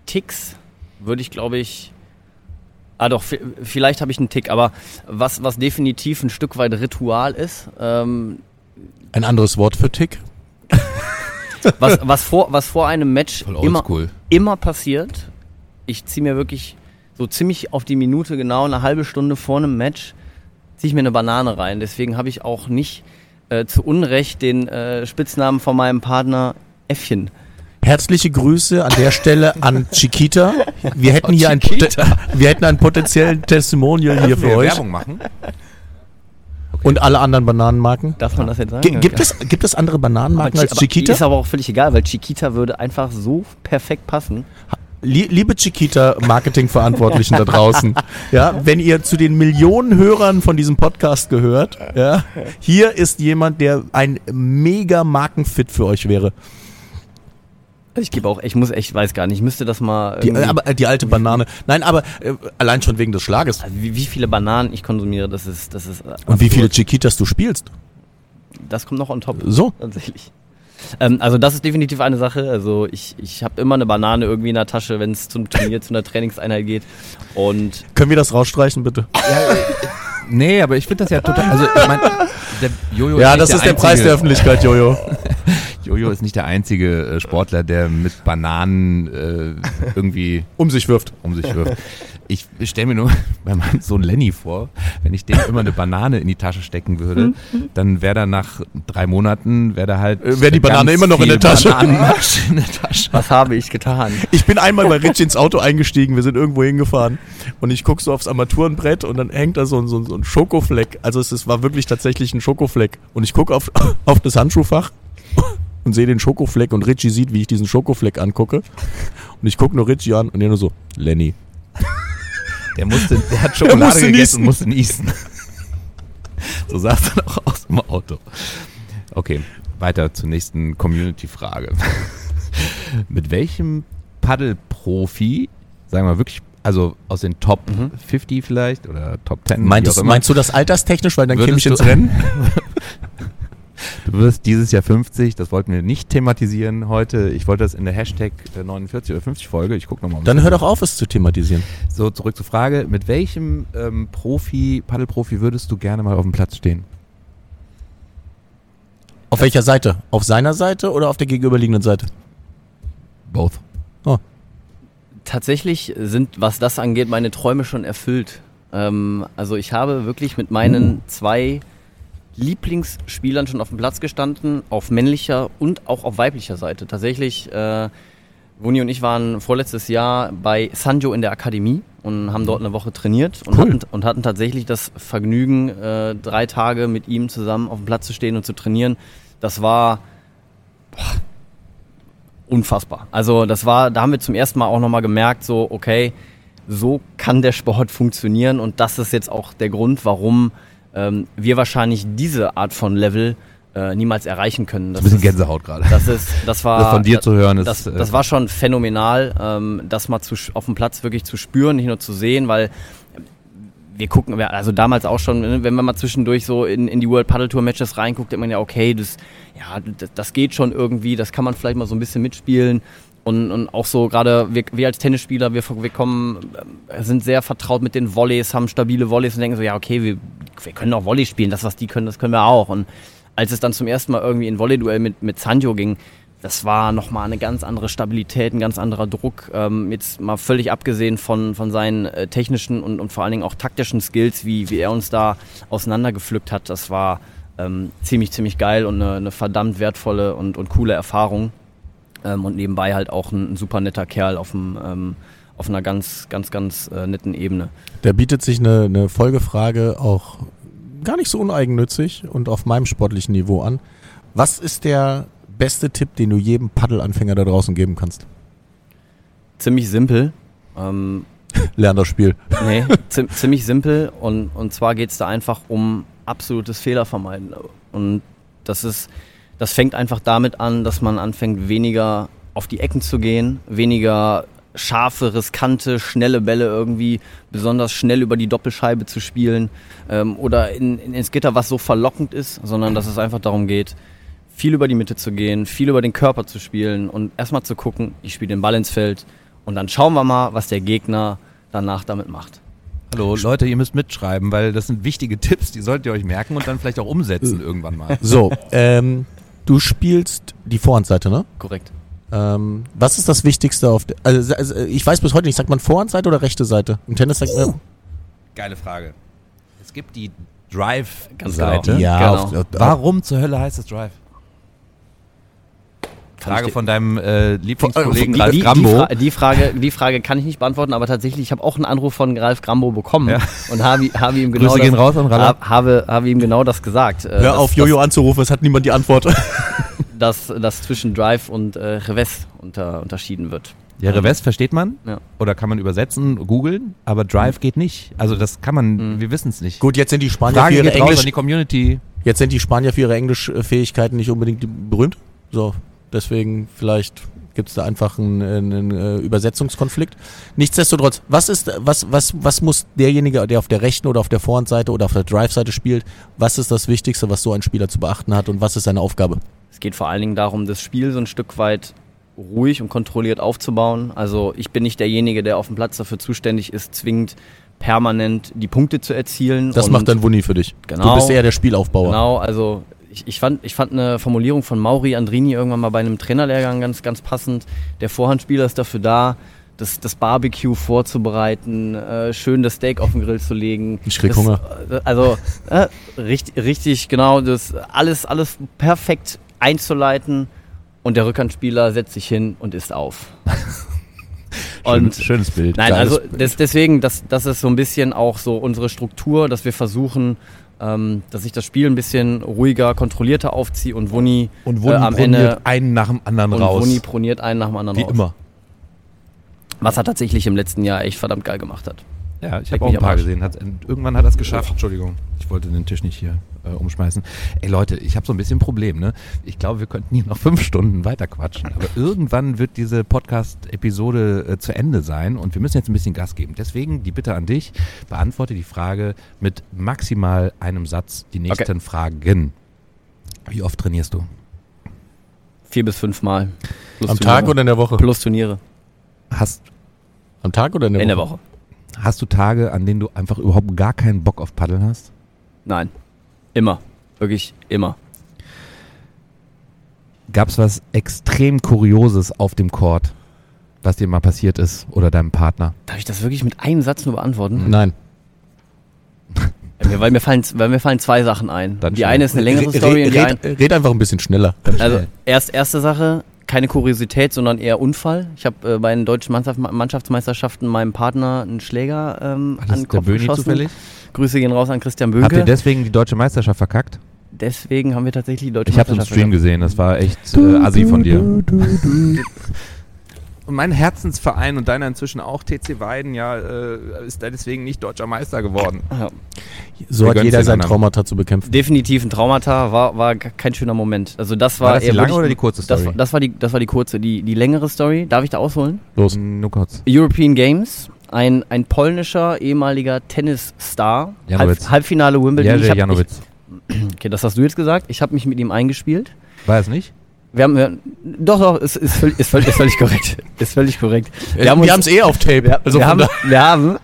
C: Ticks würde ich, glaube ich. Ah doch, vi- vielleicht habe ich einen Tick, aber was, was definitiv ein Stück weit Ritual ist, ähm,
B: Ein anderes Wort für Tick?
C: Was, was, vor, was vor einem Match immer, immer passiert, ich ziehe mir wirklich so ziemlich auf die Minute genau eine halbe Stunde vor einem Match, ziehe ich mir eine Banane rein. Deswegen habe ich auch nicht äh, zu Unrecht den äh, Spitznamen von meinem Partner Äffchen.
B: Herzliche Grüße an der Stelle an Chiquita. Wir hätten hier ein, wir hätten einen potenziellen Testimonial hier für
A: wir
B: euch
A: Werbung machen?
B: Und alle anderen Bananenmarken.
C: Darf man das jetzt sagen?
B: G gibt, es, gibt es andere Bananenmarken
C: aber,
B: als Chiquita?
C: Ist aber auch völlig egal, weil Chiquita würde einfach so perfekt passen.
B: Lie- Liebe Chiquita-Marketing-Verantwortlichen da draußen, ja, wenn ihr zu den Millionen Hörern von diesem Podcast gehört, ja, hier ist jemand, der ein mega Markenfit für euch wäre.
C: Also ich gebe auch, ich muss echt, weiß gar nicht, ich müsste das mal.
B: Die, äh, aber äh, die alte Banane. Nein, aber äh, allein schon wegen des Schlages.
C: also wie, wie viele Bananen ich konsumiere, das ist, das ist.
B: Und wie
C: absurd.
B: viele Chiquitas du spielst.
C: Das kommt noch on top.
B: So.
C: Tatsächlich. Ähm, also das ist definitiv eine Sache. Also ich, ich habe immer eine Banane irgendwie in der Tasche, wenn es zum Turnier, zu einer Trainingseinheit geht. Und
B: Können wir das rausstreichen, bitte?
A: Nee, aber ich finde das ja total. Also, ich mein, der Jojo
B: Ja,
A: nicht
B: das ist der Preis der Öffentlichkeit, Jojo.
A: Jojo ist nicht der einzige äh, Sportler, der mit Bananen äh, irgendwie
B: Um sich wirft.
A: um sich wirft. Ich stelle mir nur bei meinem Sohn Lenny vor, wenn ich dem immer eine Banane in die Tasche stecken würde, dann wäre da nach drei Monaten, wäre da halt.
B: Äh, wär die Banane immer noch in der Tasche.
A: In der Tasche.
C: was habe ich getan?
B: Ich bin einmal bei Rich ins Auto eingestiegen, wir sind irgendwo hingefahren und ich guck so aufs Armaturenbrett und dann hängt da so ein, so ein, so ein Schokofleck. Also es, es war wirklich tatsächlich ein Schokofleck. Und ich guck auf, auf das Handschuhfach und sehe den Schokofleck und Richie sieht, wie ich diesen Schokofleck angucke. Und ich guck nur Richie an und der nur so, Lenny.
A: Der musste, der hat Schokolade
B: musste
A: gegessen
B: niesen.
A: und musste niesen. So sah es dann auch aus im Auto. Okay, weiter zur nächsten Community-Frage. Mit welchem Paddelprofi, sagen wir wirklich, also aus den Top 50 vielleicht oder Top 10, wie
B: Meintest, meinst du das alterstechnisch, weil dann käme ich ins Rennen?
A: Du wirst dieses Jahr 50, das wollten wir nicht thematisieren heute. Ich wollte das in der Hashtag äh, 49 oder 50 Folge, ich gucke nochmal.
B: Dann hör doch auf, es zu thematisieren.
A: So, zurück zur Frage. Mit welchem ähm, Profi, Paddelprofi würdest du gerne mal auf dem Platz stehen?
B: Auf welcher Seite? Auf seiner Seite oder auf der gegenüberliegenden Seite?
A: Both.
C: Tatsächlich sind, was das angeht, meine Träume schon erfüllt. Ähm, also ich habe wirklich mit meinen zwei Lieblingsspielern schon auf dem Platz gestanden, auf männlicher und auch auf weiblicher Seite. Tatsächlich, äh, Wuni und ich waren vorletztes Jahr bei Sanjo in der Akademie und haben dort eine Woche trainiert und,
B: Cool.
C: hatten, und hatten tatsächlich das Vergnügen, äh, drei Tage mit ihm zusammen auf dem Platz zu stehen und zu trainieren. Das war unfassbar. Also das war, da haben wir zum ersten Mal auch nochmal gemerkt, so, okay, so kann der Sport funktionieren und das ist jetzt auch der Grund, warum ähm, wir wahrscheinlich diese Art von Level äh, niemals erreichen können. Das
A: Ein bisschen
C: ist,
A: Gänsehaut gerade.
C: das ist, das war
A: Das von dir zu hören ist,
C: Das,
A: äh,
C: das war schon phänomenal, ähm, das mal zu, auf dem Platz wirklich zu spüren, nicht nur zu sehen, weil wir gucken, also damals auch schon, wenn man mal zwischendurch so in, in die World Paddle Tour Matches reinguckt, denkt man ja, okay, das, ja, das, das geht schon irgendwie, das kann man vielleicht mal so ein bisschen mitspielen. Und, und auch so gerade wir, wir als Tennisspieler, wir, wir kommen, äh, sind sehr vertraut mit den Volleys, haben stabile Volleys und denken so, ja, okay, wir, wir können auch Volley spielen, das, was die können, das können wir auch. Und als es dann zum ersten Mal irgendwie in Volley-Duell mit, mit Sanjo ging, das war nochmal eine ganz andere Stabilität, ein ganz anderer Druck. Ähm, jetzt mal völlig abgesehen von, von seinen äh, technischen und, und vor allen Dingen auch taktischen Skills, wie, wie er uns da auseinandergepflückt hat. Das war ähm, ziemlich, ziemlich geil und eine, eine verdammt wertvolle und, und coole Erfahrung. Ähm, und nebenbei halt auch ein, ein super netter Kerl auf, dem, ähm, auf einer ganz, ganz, ganz äh, netten Ebene.
B: Da bietet sich eine, eine Folgefrage auch gar nicht so uneigennützig und auf meinem sportlichen Niveau an. Was ist der beste Tipp, den du jedem Paddelanfänger da draußen geben kannst?
C: Ziemlich simpel. Ähm,
B: Lern das Spiel.
C: Nee, zi ziemlich simpel und, und zwar geht es da einfach um absolutes Fehlervermeiden. Und das ist, das fängt einfach damit an, dass man anfängt, weniger auf die Ecken zu gehen, weniger scharfe, riskante, schnelle Bälle irgendwie besonders schnell über die Doppelscheibe zu spielen ähm, oder in, in, ins Gitter, was so verlockend ist, sondern dass es einfach darum geht, viel über die Mitte zu gehen, viel über den Körper zu spielen und erstmal zu gucken, ich spiele den Ball ins Feld und dann schauen wir mal, was der Gegner danach damit macht.
A: Hallo, Leute, ihr müsst mitschreiben, weil das sind wichtige Tipps, die solltet ihr euch merken und dann vielleicht auch umsetzen irgendwann mal.
B: So, ähm, du spielst die Vorhandseite, ne?
C: Korrekt.
B: Ähm, was ist das Wichtigste auf der, also, also ich weiß bis heute nicht, sagt man Vorhandseite oder rechte Seite? Im Tennis sagt man,
A: Geile Frage. Es gibt die Drive-Seite.
C: Ganz genau.
B: ja,
C: Genau.
B: auf, auf,
A: Warum zur Hölle heißt es Drive? Frage von deinem äh, Lieblingskollegen
B: Die-
A: Ralf
C: die,
A: Grambo.
C: Die, Fra die, Frage, die Frage kann ich nicht beantworten, aber tatsächlich, ich habe auch einen Anruf von Ralf Grambo bekommen
A: Ja.
C: und habe, habe ihm genau das,
A: raus an
C: hab- habe, habe ihm genau das gesagt. äh,
B: Hör
C: dass-
B: auf, Jojo anzurufen, es hat niemand die Antwort.
C: Dass, dass zwischen Drive und äh, Revés unter, unterschieden wird.
A: Ja, Revest versteht man
C: Ja.
A: oder kann man übersetzen, googeln, aber Drive geht nicht. Also das kann man,
C: Mhm.
A: wir wissen es nicht.
B: Gut, jetzt sind die Spanier für
A: Frage
B: ihre
A: raus an
B: Englisch,
A: die Community.
B: jetzt sind die Spanier für ihre Englischfähigkeiten nicht unbedingt berühmt. So, deswegen vielleicht gibt es da einfach einen, einen äh, Übersetzungskonflikt. Nichtsdestotrotz, was ist, was, was, was muss derjenige, der auf der rechten oder auf der Vorhandseite oder auf der Drive-Seite spielt, was ist das Wichtigste, was so ein Spieler zu beachten hat und was ist seine Aufgabe?
C: Es geht vor allen Dingen darum, das Spiel so ein Stück weit ruhig und kontrolliert aufzubauen. Also ich bin nicht derjenige, der auf dem Platz dafür zuständig ist, zwingend permanent die Punkte zu erzielen.
B: Das macht dann Wuni für dich.
C: Genau.
B: Du bist eher der Spielaufbauer.
C: Genau, also ich, ich, fand, ich fand eine Formulierung von Mauri Andrini irgendwann mal bei einem Trainerlehrgang ganz, ganz passend. Der Vorhandspieler ist dafür da, das, das Barbecue vorzubereiten, äh, schön das Steak auf den Grill zu legen.
B: Ich krieg
C: das,
B: Hunger.
C: äh, Also äh, richtig, richtig, genau, das alles, alles perfekt einzuleiten und der Rückhandspieler setzt sich hin und isst auf. und
A: schönes, schönes Bild.
C: Nein,
B: Geiles
C: also des, deswegen, das, das ist so ein bisschen auch so unsere Struktur, dass wir versuchen, ähm, dass ich das Spiel ein bisschen ruhiger, kontrollierter aufziehe und Wuni
A: und
C: äh, am
A: proniert
C: Ende
A: einen nach dem anderen
C: und
A: raus.
C: Wuni proniert einen nach dem anderen
A: Wie
C: raus.
A: immer.
C: Was er tatsächlich im letzten Jahr echt verdammt geil gemacht hat.
A: Ja, ich habe auch ein paar gesehen. Hat, irgendwann hat er es geschafft. Entschuldigung, ich wollte den Tisch nicht hier äh, umschmeißen. Ey Leute, ich habe so ein bisschen ein Problem. Ne? Ich glaube, wir könnten hier noch fünf Stunden weiter quatschen. Aber irgendwann wird diese Podcast-Episode äh, zu Ende sein und wir müssen jetzt ein bisschen Gas geben. Deswegen die Bitte an dich, beantworte die Frage mit maximal einem Satz die nächsten Fragen. Wie oft trainierst du?
C: Vier bis fünf Mal. Plus
B: Am
C: Turniere.
B: Tag oder in der Woche?
C: Plus Turniere.
A: Hast,
B: Am Tag oder in der
C: In der
B: Woche?
C: Woche.
A: hast du Tage, an denen du einfach überhaupt gar keinen Bock auf Paddeln hast?
C: Nein. Immer. Wirklich immer.
A: Gab es was extrem Kurioses auf dem Court, was dir mal passiert ist oder deinem Partner?
C: Darf ich das wirklich mit einem Satz nur beantworten?
B: Nein.
C: Mir- weil, mir fallen, weil mir fallen zwei Sachen ein.
A: Dann
C: die
A: schnell.
C: eine ist eine längere
B: Re-
C: Story
B: red, red, red einfach ein bisschen schneller.
C: Also erst erste Sache, keine Kuriosität, sondern eher Unfall. Ich habe äh, bei den deutschen Mannschaft, Mannschaftsmeisterschaften meinem Partner einen Schläger ähm,
A: War
C: an den
A: der
C: Kopf
A: Böni
C: geschossen.
A: zufällig?
C: Grüße gehen raus an Christian
A: Habt ihr deswegen die deutsche Meisterschaft verkackt?
C: Deswegen haben wir tatsächlich die deutsche
A: Ich habe im
C: Meisterschaft
A: Stream gesehen, das war echt äh, assi von dir. Und mein Herzensverein und deiner inzwischen auch, TC Weiden, ja, äh, ist deswegen nicht deutscher Meister geworden.
C: Ja.
B: So
A: Wir
B: hat jeder
A: den
B: sein. Traumata zu bekämpfen.
C: Definitiv ein Traumata, war, war kein schöner Moment. Also das war,
A: War das die
C: eher
A: lange oder die kurze
C: Das,
A: Story?
C: war- das, war die, das war die kurze. Die, die längere Story, darf ich da ausholen?
B: Los.
A: Nur kurz.
C: European Games, ein, ein polnischer ehemaliger Tennisstar,
A: Janowitz.
C: Halb, Halbfinale Wimbledon.
A: Jerzy Janowitz.
C: Ich, okay, das hast du jetzt gesagt. Ich habe mich mit ihm eingespielt.
A: War es nicht?
C: Wir haben, wir, doch, doch, ist, ist, völlig, ist, völlig, ist völlig korrekt. Ist völlig korrekt.
B: Wir haben es eh auf Tape.
C: wir,
B: also
C: wir, haben, wir haben,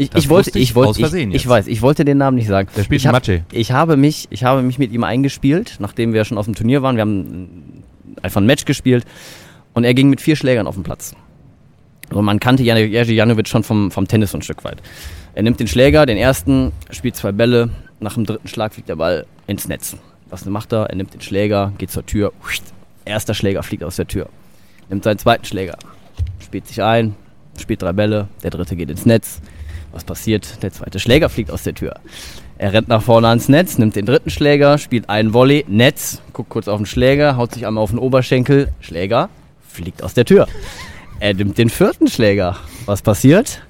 C: ich, ich wollte,
A: ich
C: wollte, ich,
A: Versehen
C: ich weiß, ich wollte den Namen nicht sagen.
A: Der spielt
C: ich hab, ich habe mich, ich habe mich mit ihm eingespielt, nachdem wir schon aus dem Turnier waren. Wir haben einfach ein Match gespielt und er ging mit vier Schlägern auf den Platz. Und man kannte Jerzy Janowitz schon vom, vom Tennis ein Stück weit. Er nimmt den Schläger, den ersten, spielt zwei Bälle, nach dem dritten Schlag fliegt der Ball ins Netz. Was macht er? Er nimmt den Schläger, geht zur Tür, erster Schläger fliegt aus der Tür. Nimmt seinen zweiten Schläger, spielt sich ein, spielt drei Bälle, der dritte geht ins Netz. Was passiert? Der zweite Schläger fliegt aus der Tür. Er rennt nach vorne ans Netz, nimmt den dritten Schläger, spielt einen Volley, Netz, guckt kurz auf den Schläger, haut sich einmal auf den Oberschenkel, Schläger, fliegt aus der Tür. Er nimmt den vierten Schläger. Was passiert?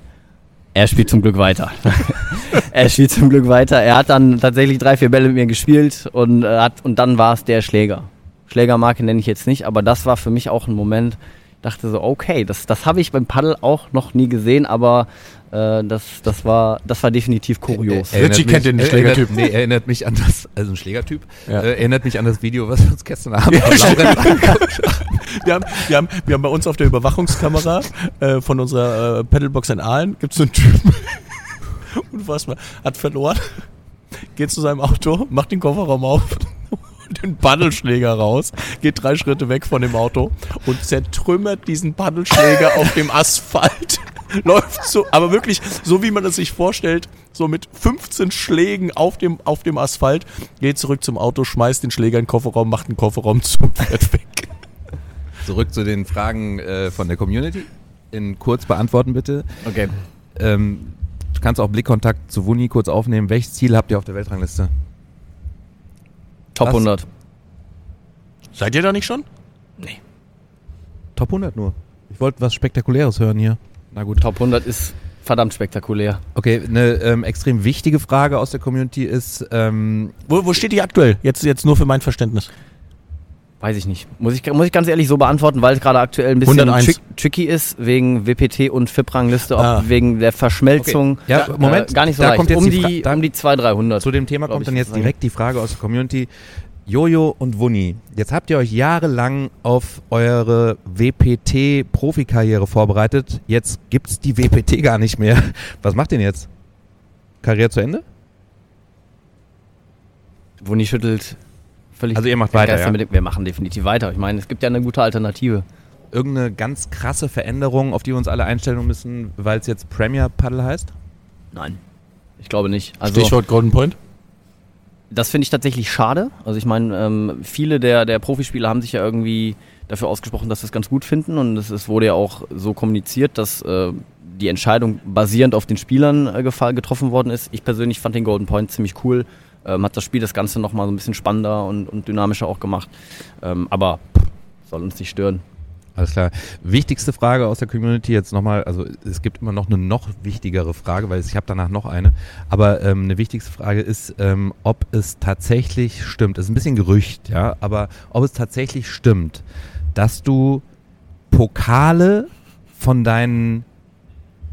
C: Er spielt zum Glück weiter. er spielt zum Glück weiter. Er hat dann tatsächlich drei, vier Bälle mit mir gespielt und, äh, hat, und dann war es der Schläger. Schlägermarke nenne ich jetzt nicht, aber das war für mich auch ein Moment. Dachte so, okay, das, das habe ich beim Paddel auch noch nie gesehen, aber äh, das, das, war, das war definitiv kurios.
B: Richie kennt den Schlägertyp.
A: Erinnert, nee, erinnert mich an das, also ein Schlägertyp,
B: Ja.
A: äh, erinnert mich an das Video, was wir uns gestern Abend
B: Ja, Wir haben, wir, haben, wir haben bei uns auf der Überwachungskamera äh, von unserer äh, Pedalbox in Aalen gibt es so einen Typen, unfassbar, hat verloren, geht zu seinem Auto, macht den Kofferraum auf, den Paddelschläger raus, geht drei Schritte weg von dem Auto und zertrümmert diesen Paddelschläger auf dem Asphalt. Läuft so, aber wirklich so wie man es sich vorstellt, so mit 15 Schlägen auf dem, auf dem Asphalt, geht zurück zum Auto, schmeißt den Schläger in den Kofferraum, macht den Kofferraum zu und fährt weg.
A: Zurück zu den Fragen äh, von der Community. In kurz beantworten bitte.
C: Okay.
A: Ähm, du kannst auch Blickkontakt zu Wuni kurz aufnehmen. Welches Ziel habt ihr auf der Weltrangliste?
C: Top
A: Was?
C: 100.
B: Seid ihr da nicht schon?
A: Top 100 nur. Ich wollte was Spektakuläres hören hier. Na gut.
C: Top 100 ist verdammt spektakulär.
A: Okay, eine ähm, extrem wichtige Frage aus der Community ist, ähm,
B: Wo, wo steht die aktuell? Jetzt, jetzt nur für mein Verständnis.
C: Weiß ich nicht. Muss ich, muss ich ganz ehrlich so beantworten, weil es gerade aktuell ein bisschen
B: 101.
C: trick, tricky ist, wegen WPT und FIP-Rangliste,
B: Ah.
C: wegen der Verschmelzung.
A: Okay. Ja, Moment,
C: Äh, gar nicht so
A: da
C: leicht.
A: kommt jetzt
C: um,
A: die
C: um die 200, 300.
A: zu dem Thema kommt dann jetzt direkt die Frage aus der Community. Jojo und Wunni, jetzt habt ihr euch jahrelang auf eure WPT-Profikarriere vorbereitet. Jetzt gibt's die WPT gar nicht mehr. Was macht ihr denn jetzt? Karriere zu Ende?
C: Wuni schüttelt völlig.
A: Also ihr macht weiter, ja?
C: damit. Wir machen definitiv weiter. Ich meine, es gibt ja eine gute Alternative.
A: Irgendeine ganz krasse Veränderung, auf die wir uns alle einstellen müssen, weil es jetzt Premier Paddle heißt?
C: Nein. Ich glaube nicht. Also,
B: Stichwort Golden Point.
C: Das finde ich tatsächlich schade. Also ich meine, ähm, viele der, der Profispieler haben sich ja irgendwie dafür ausgesprochen, dass sie es ganz gut finden und es, es wurde ja auch so kommuniziert, dass äh, die Entscheidung basierend auf den Spielern äh, getroffen worden ist. Ich persönlich fand den Golden Point ziemlich cool, ähm, hat das Spiel das Ganze nochmal so ein bisschen spannender und, und dynamischer auch gemacht. Ähm, aber soll uns nicht stören.
A: Alles klar. Wichtigste Frage aus der Community jetzt nochmal, also es gibt immer noch eine noch wichtigere Frage, weil ich habe danach noch eine, aber ähm, eine wichtigste Frage ist, ähm, ob es tatsächlich stimmt, es ist ein bisschen Gerücht, ja, aber ob es tatsächlich stimmt, dass du Pokale von deinen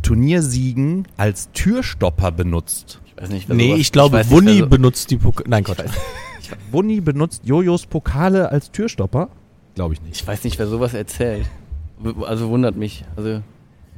A: Turniersiegen als Türstopper benutzt.
C: Ich weiß nicht, wer
B: Nee,
C: sowas-
B: ich glaube,
C: nicht,
B: Wunni
C: so-
B: benutzt die Pokale. Nein, Gott.
A: Wunni benutzt Jojos Pokale als Türstopper? Glaube ich nicht.
C: Ich weiß nicht, wer sowas erzählt. Also wundert mich. Also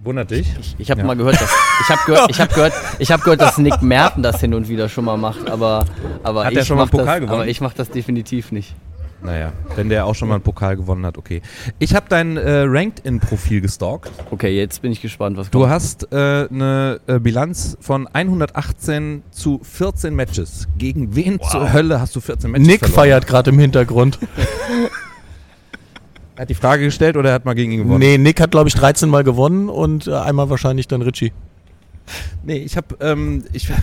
A: Wundert dich?
C: Ich, ich habe
A: Ja.
C: mal gehört, dass ich habe gehört, ich habe gehört, ich habe gehört, dass Nick Merten das hin und wieder schon mal macht, aber aber
A: Hat
C: ich
A: er schon mal Pokal
C: das,
A: gewonnen?
C: aber ich mache das definitiv nicht.
A: Naja, wenn der auch schon mal einen Pokal gewonnen hat, okay. Ich habe dein äh, Ranked-In-Profil gestalkt.
C: Okay, jetzt bin ich gespannt, was
A: Du
C: kommt.
A: hast äh, eine äh, Bilanz von 118 zu 14 Matches. Gegen wen zur Hölle hast du 14 Matches
B: Nick
A: verloren?
B: feiert gerade im Hintergrund.
A: Er hat die Frage gestellt oder er hat mal gegen ihn gewonnen?
B: Nee, Nick hat, glaube ich, 13 Mal gewonnen und äh, einmal wahrscheinlich dann Richie.
A: Nee, ich habe ähm, ich hab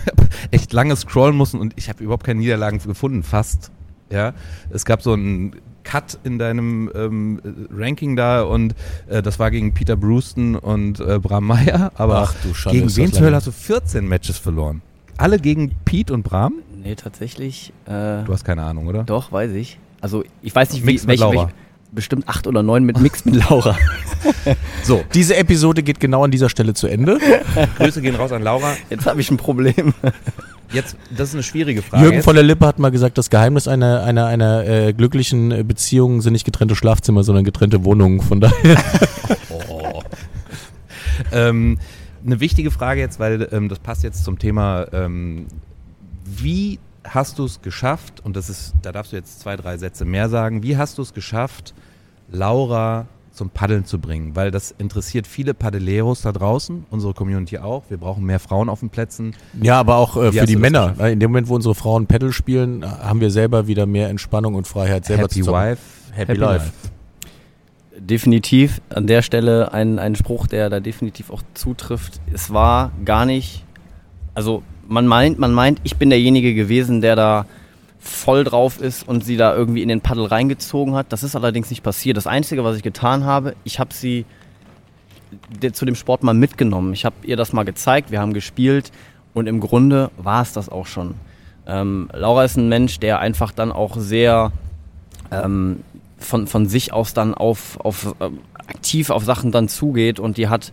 A: echt lange scrollen müssen und ich habe überhaupt keine Niederlagen gefunden, fast. Ja, es gab so einen Cut in deinem ähm, Ranking da und äh, das war gegen Peter Brewston und äh, Bram Meyer. Aber
B: Ach du Schande,
A: gegen wen zur Hölle hast du 14 Matches verloren? Alle gegen Pete und Bram?
C: Nee, tatsächlich. Äh,
A: Du hast keine Ahnung, oder?
C: doch, weiß ich. Also ich weiß nicht,
A: Mix
C: wie, welche, welche, bestimmt acht oder neun mit Mix mit Laura.
A: So,
B: Diese Episode geht genau an dieser Stelle zu Ende.
A: Grüße gehen raus an Laura.
C: Jetzt habe ich ein Problem.
A: Jetzt, das ist eine schwierige Frage.
B: Jürgen
A: jetzt.
B: von der Lippe hat mal gesagt, das Geheimnis einer, einer, einer äh, glücklichen äh, Beziehung sind nicht getrennte Schlafzimmer, sondern getrennte Wohnungen. Von daher.
A: Ähm, eine wichtige Frage jetzt, weil ähm, das passt jetzt zum Thema, ähm, wie hast du es geschafft, und das ist, da darfst du jetzt zwei, drei Sätze mehr sagen, wie hast du es geschafft, Laura zum Paddeln zu bringen? Weil das interessiert viele Paddeleros da draußen, unsere Community auch. Wir brauchen mehr Frauen auf den Plätzen.
B: Ja, aber auch äh, für die Männer.
A: geschafft?
B: Weil In dem Moment, wo unsere Frauen Paddle spielen, äh, haben wir selber wieder mehr Entspannung und Freiheit selber
A: Happy
B: zu.
A: Wife,
B: Happy Life.
C: definitiv an der Stelle ein, ein Spruch, der da definitiv auch zutrifft. Es war gar nicht, also man meint, man meint, ich bin derjenige gewesen, der da voll drauf ist und sie da irgendwie in den Paddel reingezogen hat. Das ist allerdings nicht passiert. Das Einzige, was ich getan habe, ich habe sie zu dem Sport mal mitgenommen. Ich habe ihr das mal gezeigt, wir haben gespielt und im Grunde war es das auch schon. Ähm, Laura ist ein Mensch, der einfach dann auch sehr ähm, von, von sich aus dann auf, auf ähm, aktiv auf Sachen dann zugeht und die hat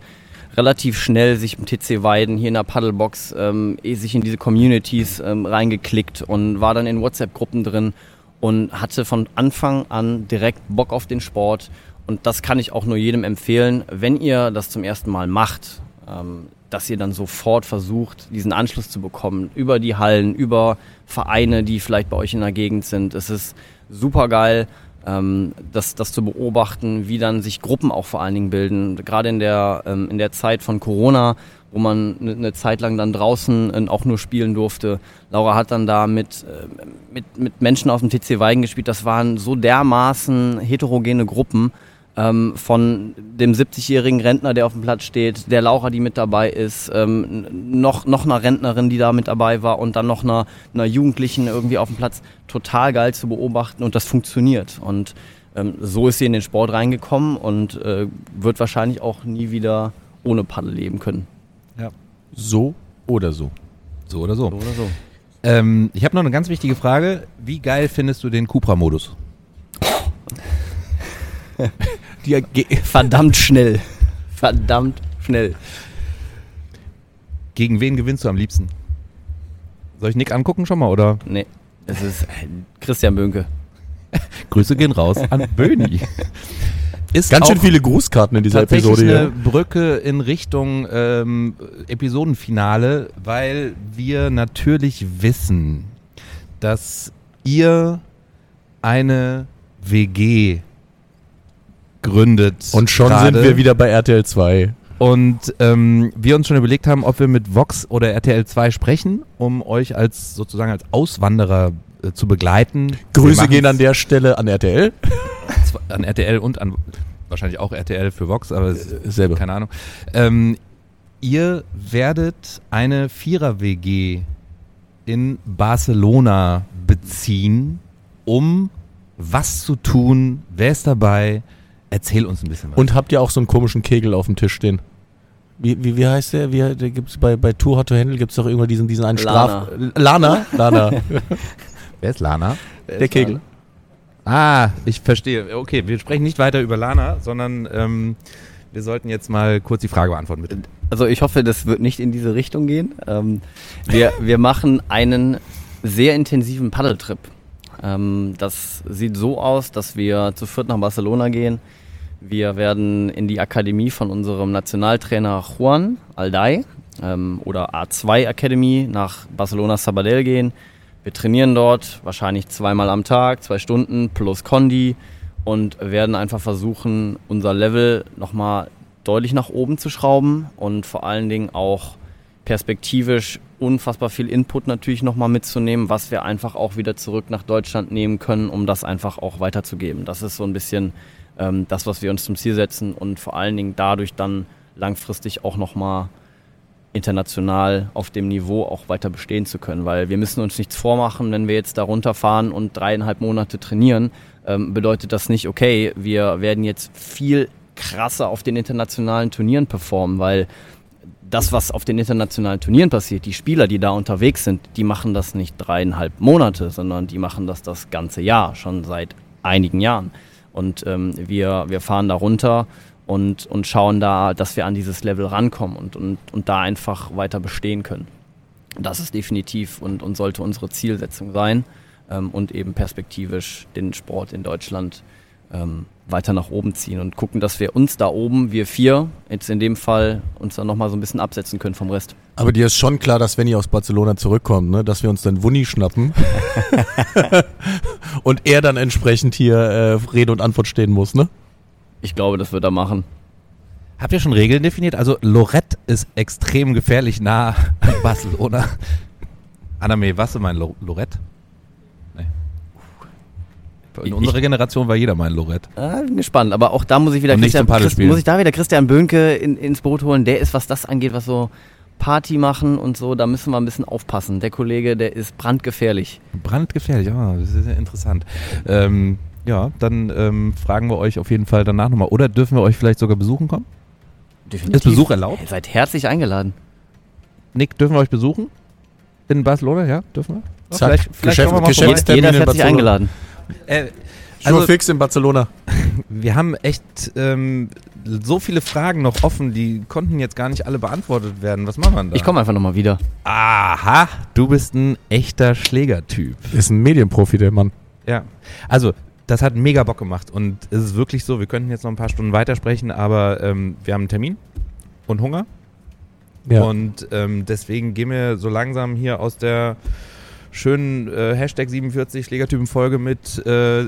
C: relativ schnell sich im TC Weiden hier in der Paddlebox ähm, eh sich in diese Communities ähm, reingeklickt und war dann in WhatsApp-Gruppen drin und hatte von Anfang an direkt Bock auf den Sport. Und das kann ich auch nur jedem empfehlen, wenn ihr das zum ersten Mal macht, ähm, dass ihr dann sofort versucht, diesen Anschluss zu bekommen über die Hallen, über Vereine, die vielleicht bei euch in der Gegend sind. Es ist super geil ähm, das, das zu beobachten, wie dann sich Gruppen auch vor allen Dingen bilden. Gerade in der, ähm, in der Zeit von Corona, wo man eine ne Zeit lang dann draußen äh, auch nur spielen durfte. Laura hat dann da mit, äh, mit, mit Menschen aus dem TC Weigen gespielt. Das waren so dermaßen heterogene Gruppen ähm, von dem 70-jährigen Rentner, der auf dem Platz steht, der Laura, die mit dabei ist, ähm, noch, noch einer Rentnerin, die da mit dabei war und dann noch einer, einer Jugendlichen irgendwie auf dem Platz. Total geil zu beobachten und das funktioniert. Und ähm, so ist sie in den Sport reingekommen und äh, wird wahrscheinlich auch nie wieder ohne Paddel leben können.
B: Ja. So oder so.
A: So oder so.
C: So oder so.
A: Ähm, ich habe noch eine ganz wichtige Frage. Wie geil findest du den Cupra-Modus?
C: Die verdammt schnell. Verdammt schnell.
A: Gegen wen gewinnst du am liebsten? Soll ich Nick angucken schon mal, oder?
C: Nee, es ist äh, Christian Bönke.
A: Grüße gehen raus an Böni. Ist
B: Ganz schön viele Grußkarten in dieser
A: tatsächlich
B: Episode
A: eine
B: hier.
A: Brücke in Richtung ähm, Episodenfinale, weil wir natürlich wissen, dass ihr eine WG gründet.
B: Und schon
A: gerade.
B: sind wir wieder bei RTL 2.
A: Und ähm, wir uns schon überlegt haben, ob wir mit Vox oder RTL 2 sprechen, um euch als sozusagen als Auswanderer äh, zu begleiten.
B: Grüße gehen an der Stelle an RTL.
A: an RTL und an wahrscheinlich auch RTL für Vox, aber es-
B: Selber.
A: keine Ahnung. Ähm, ihr werdet eine Vierer-WG in Barcelona beziehen, um was zu tun. Wer ist dabei? Erzähl uns ein bisschen was.
B: Und habt ihr auch so einen komischen Kegel auf dem Tisch stehen? Wie, wie, wie heißt der? Wie, der gibt's bei, bei Too Hot to Handle gibt es doch irgendwann diesen, diesen einen
C: Lana.
B: Straf... Lana? Lana.
A: wer ist Lana?
B: der Kegel.
A: Ah, ich verstehe. Okay, wir sprechen nicht weiter über Lana, sondern ähm, wir sollten jetzt mal kurz die Frage beantworten, bitte.
C: Also ich hoffe, das wird nicht in diese Richtung gehen. Ähm, wir, wir machen einen sehr intensiven Paddeltrip. Ähm, das sieht so aus, dass wir zu viert nach Barcelona gehen. Wir werden in die Akademie von unserem Nationaltrainer Juan Alday ähm, oder A2 Academy nach Barcelona Sabadell gehen. Wir trainieren dort wahrscheinlich zweimal am Tag, zwei Stunden plus Condi und werden einfach versuchen, unser Level nochmal deutlich nach oben zu schrauben und vor allen Dingen auch perspektivisch unfassbar viel Input natürlich nochmal mitzunehmen, was wir einfach auch wieder zurück nach Deutschland nehmen können, um das einfach auch weiterzugeben. Das ist so ein bisschen ähm, das, was wir uns zum Ziel setzen und vor allen Dingen dadurch dann langfristig auch nochmal international auf dem Niveau auch weiter bestehen zu können, weil wir müssen uns nichts vormachen, wenn wir jetzt da runterfahren und dreieinhalb Monate trainieren, ähm, bedeutet das nicht, okay, wir werden jetzt viel krasser auf den internationalen Turnieren performen, weil das, was auf den internationalen Turnieren passiert, die Spieler, die da unterwegs sind, die machen das nicht dreieinhalb Monate, sondern die machen das das ganze Jahr, schon seit einigen Jahren. Und ähm, wir, wir fahren da runter und, und schauen da, dass wir an dieses Level rankommen und, und, und da einfach weiter bestehen können. Das ist definitiv und, und sollte unsere Zielsetzung sein ähm, und eben perspektivisch den Sport in Deutschland ähm, weiter nach oben ziehen und gucken, dass wir uns da oben, wir vier, jetzt in dem Fall, uns dann nochmal so ein bisschen absetzen können vom Rest.
B: Aber dir ist schon klar, dass wenn ihr aus Barcelona zurückkommt, ne, dass wir uns dann Wunni schnappen und er dann entsprechend hier äh, Rede und Antwort stehen muss, ne?
C: Ich glaube, das wird er machen.
A: Habt ihr schon Regeln definiert? Also Lorette ist extrem gefährlich nah an Barcelona. Aname, was du mein Lo Lorette? Nee. In
C: Ich-
A: unserer Generation war jeder mein Lorette.
C: Ah, bin gespannt, aber auch da muss ich wieder Christian, Christ, muss ich da wieder Christian Bönke in, ins Boot holen. Der ist, was das angeht, was so Party machen und so, da müssen wir ein bisschen aufpassen. Der Kollege, der ist brandgefährlich.
A: Brandgefährlich, ja, das ist ja interessant. Ähm, ja, dann ähm, fragen wir euch auf jeden Fall danach nochmal. Oder dürfen wir euch vielleicht sogar besuchen kommen?
C: Definitiv.
A: Ist Besuch erlaubt?
C: Ihr seid herzlich eingeladen.
A: Nick, dürfen wir euch besuchen? In Barcelona, ja? Dürfen wir?
B: Zack, Geschäft-
A: kommen wir mal.
B: Termin
C: Jeder ist herzlich eingeladen.
A: Äh,
B: Also fix in Barcelona.
A: Wir haben echt ähm, so viele Fragen noch offen, die konnten jetzt gar nicht alle beantwortet werden. Was machen wir da?
C: Ich komme einfach nochmal wieder.
A: Aha, du bist ein echter Schlägertyp.
B: Ist ein Medienprofi, der Mann.
A: Ja, also das hat mega Bock gemacht und es ist wirklich so, wir könnten jetzt noch ein paar Stunden weitersprechen, aber ähm, wir haben einen Termin und Hunger
B: Ja.
A: und ähm, deswegen gehen wir so langsam hier aus der schönen äh, Hashtag 47 Schlägertypen-Folge mit äh,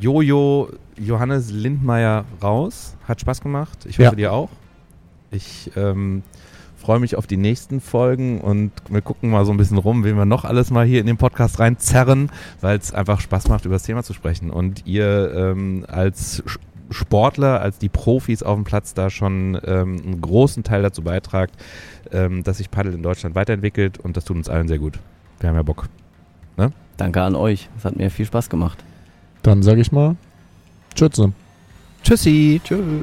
A: Jojo Johannes Lindmeier raus. Hat Spaß gemacht. Ich hoffe
B: Ja.
A: dir auch. Ich ähm, freue mich auf die nächsten Folgen und wir gucken mal so ein bisschen rum, wen wir noch alles mal hier in den Podcast reinzerren, weil es einfach Spaß macht, über das Thema zu sprechen. Und ihr ähm, als Sportler, als die Profis auf dem Platz da schon ähm, einen großen Teil dazu beitragt, ähm, dass sich Paddel in Deutschland weiterentwickelt und das tut uns allen sehr gut. Wir haben ja Bock.
C: Danke an euch. Es hat mir viel Spaß gemacht.
B: Dann sage ich mal, Tschüss.
A: Tschüssi.
C: Tschüss.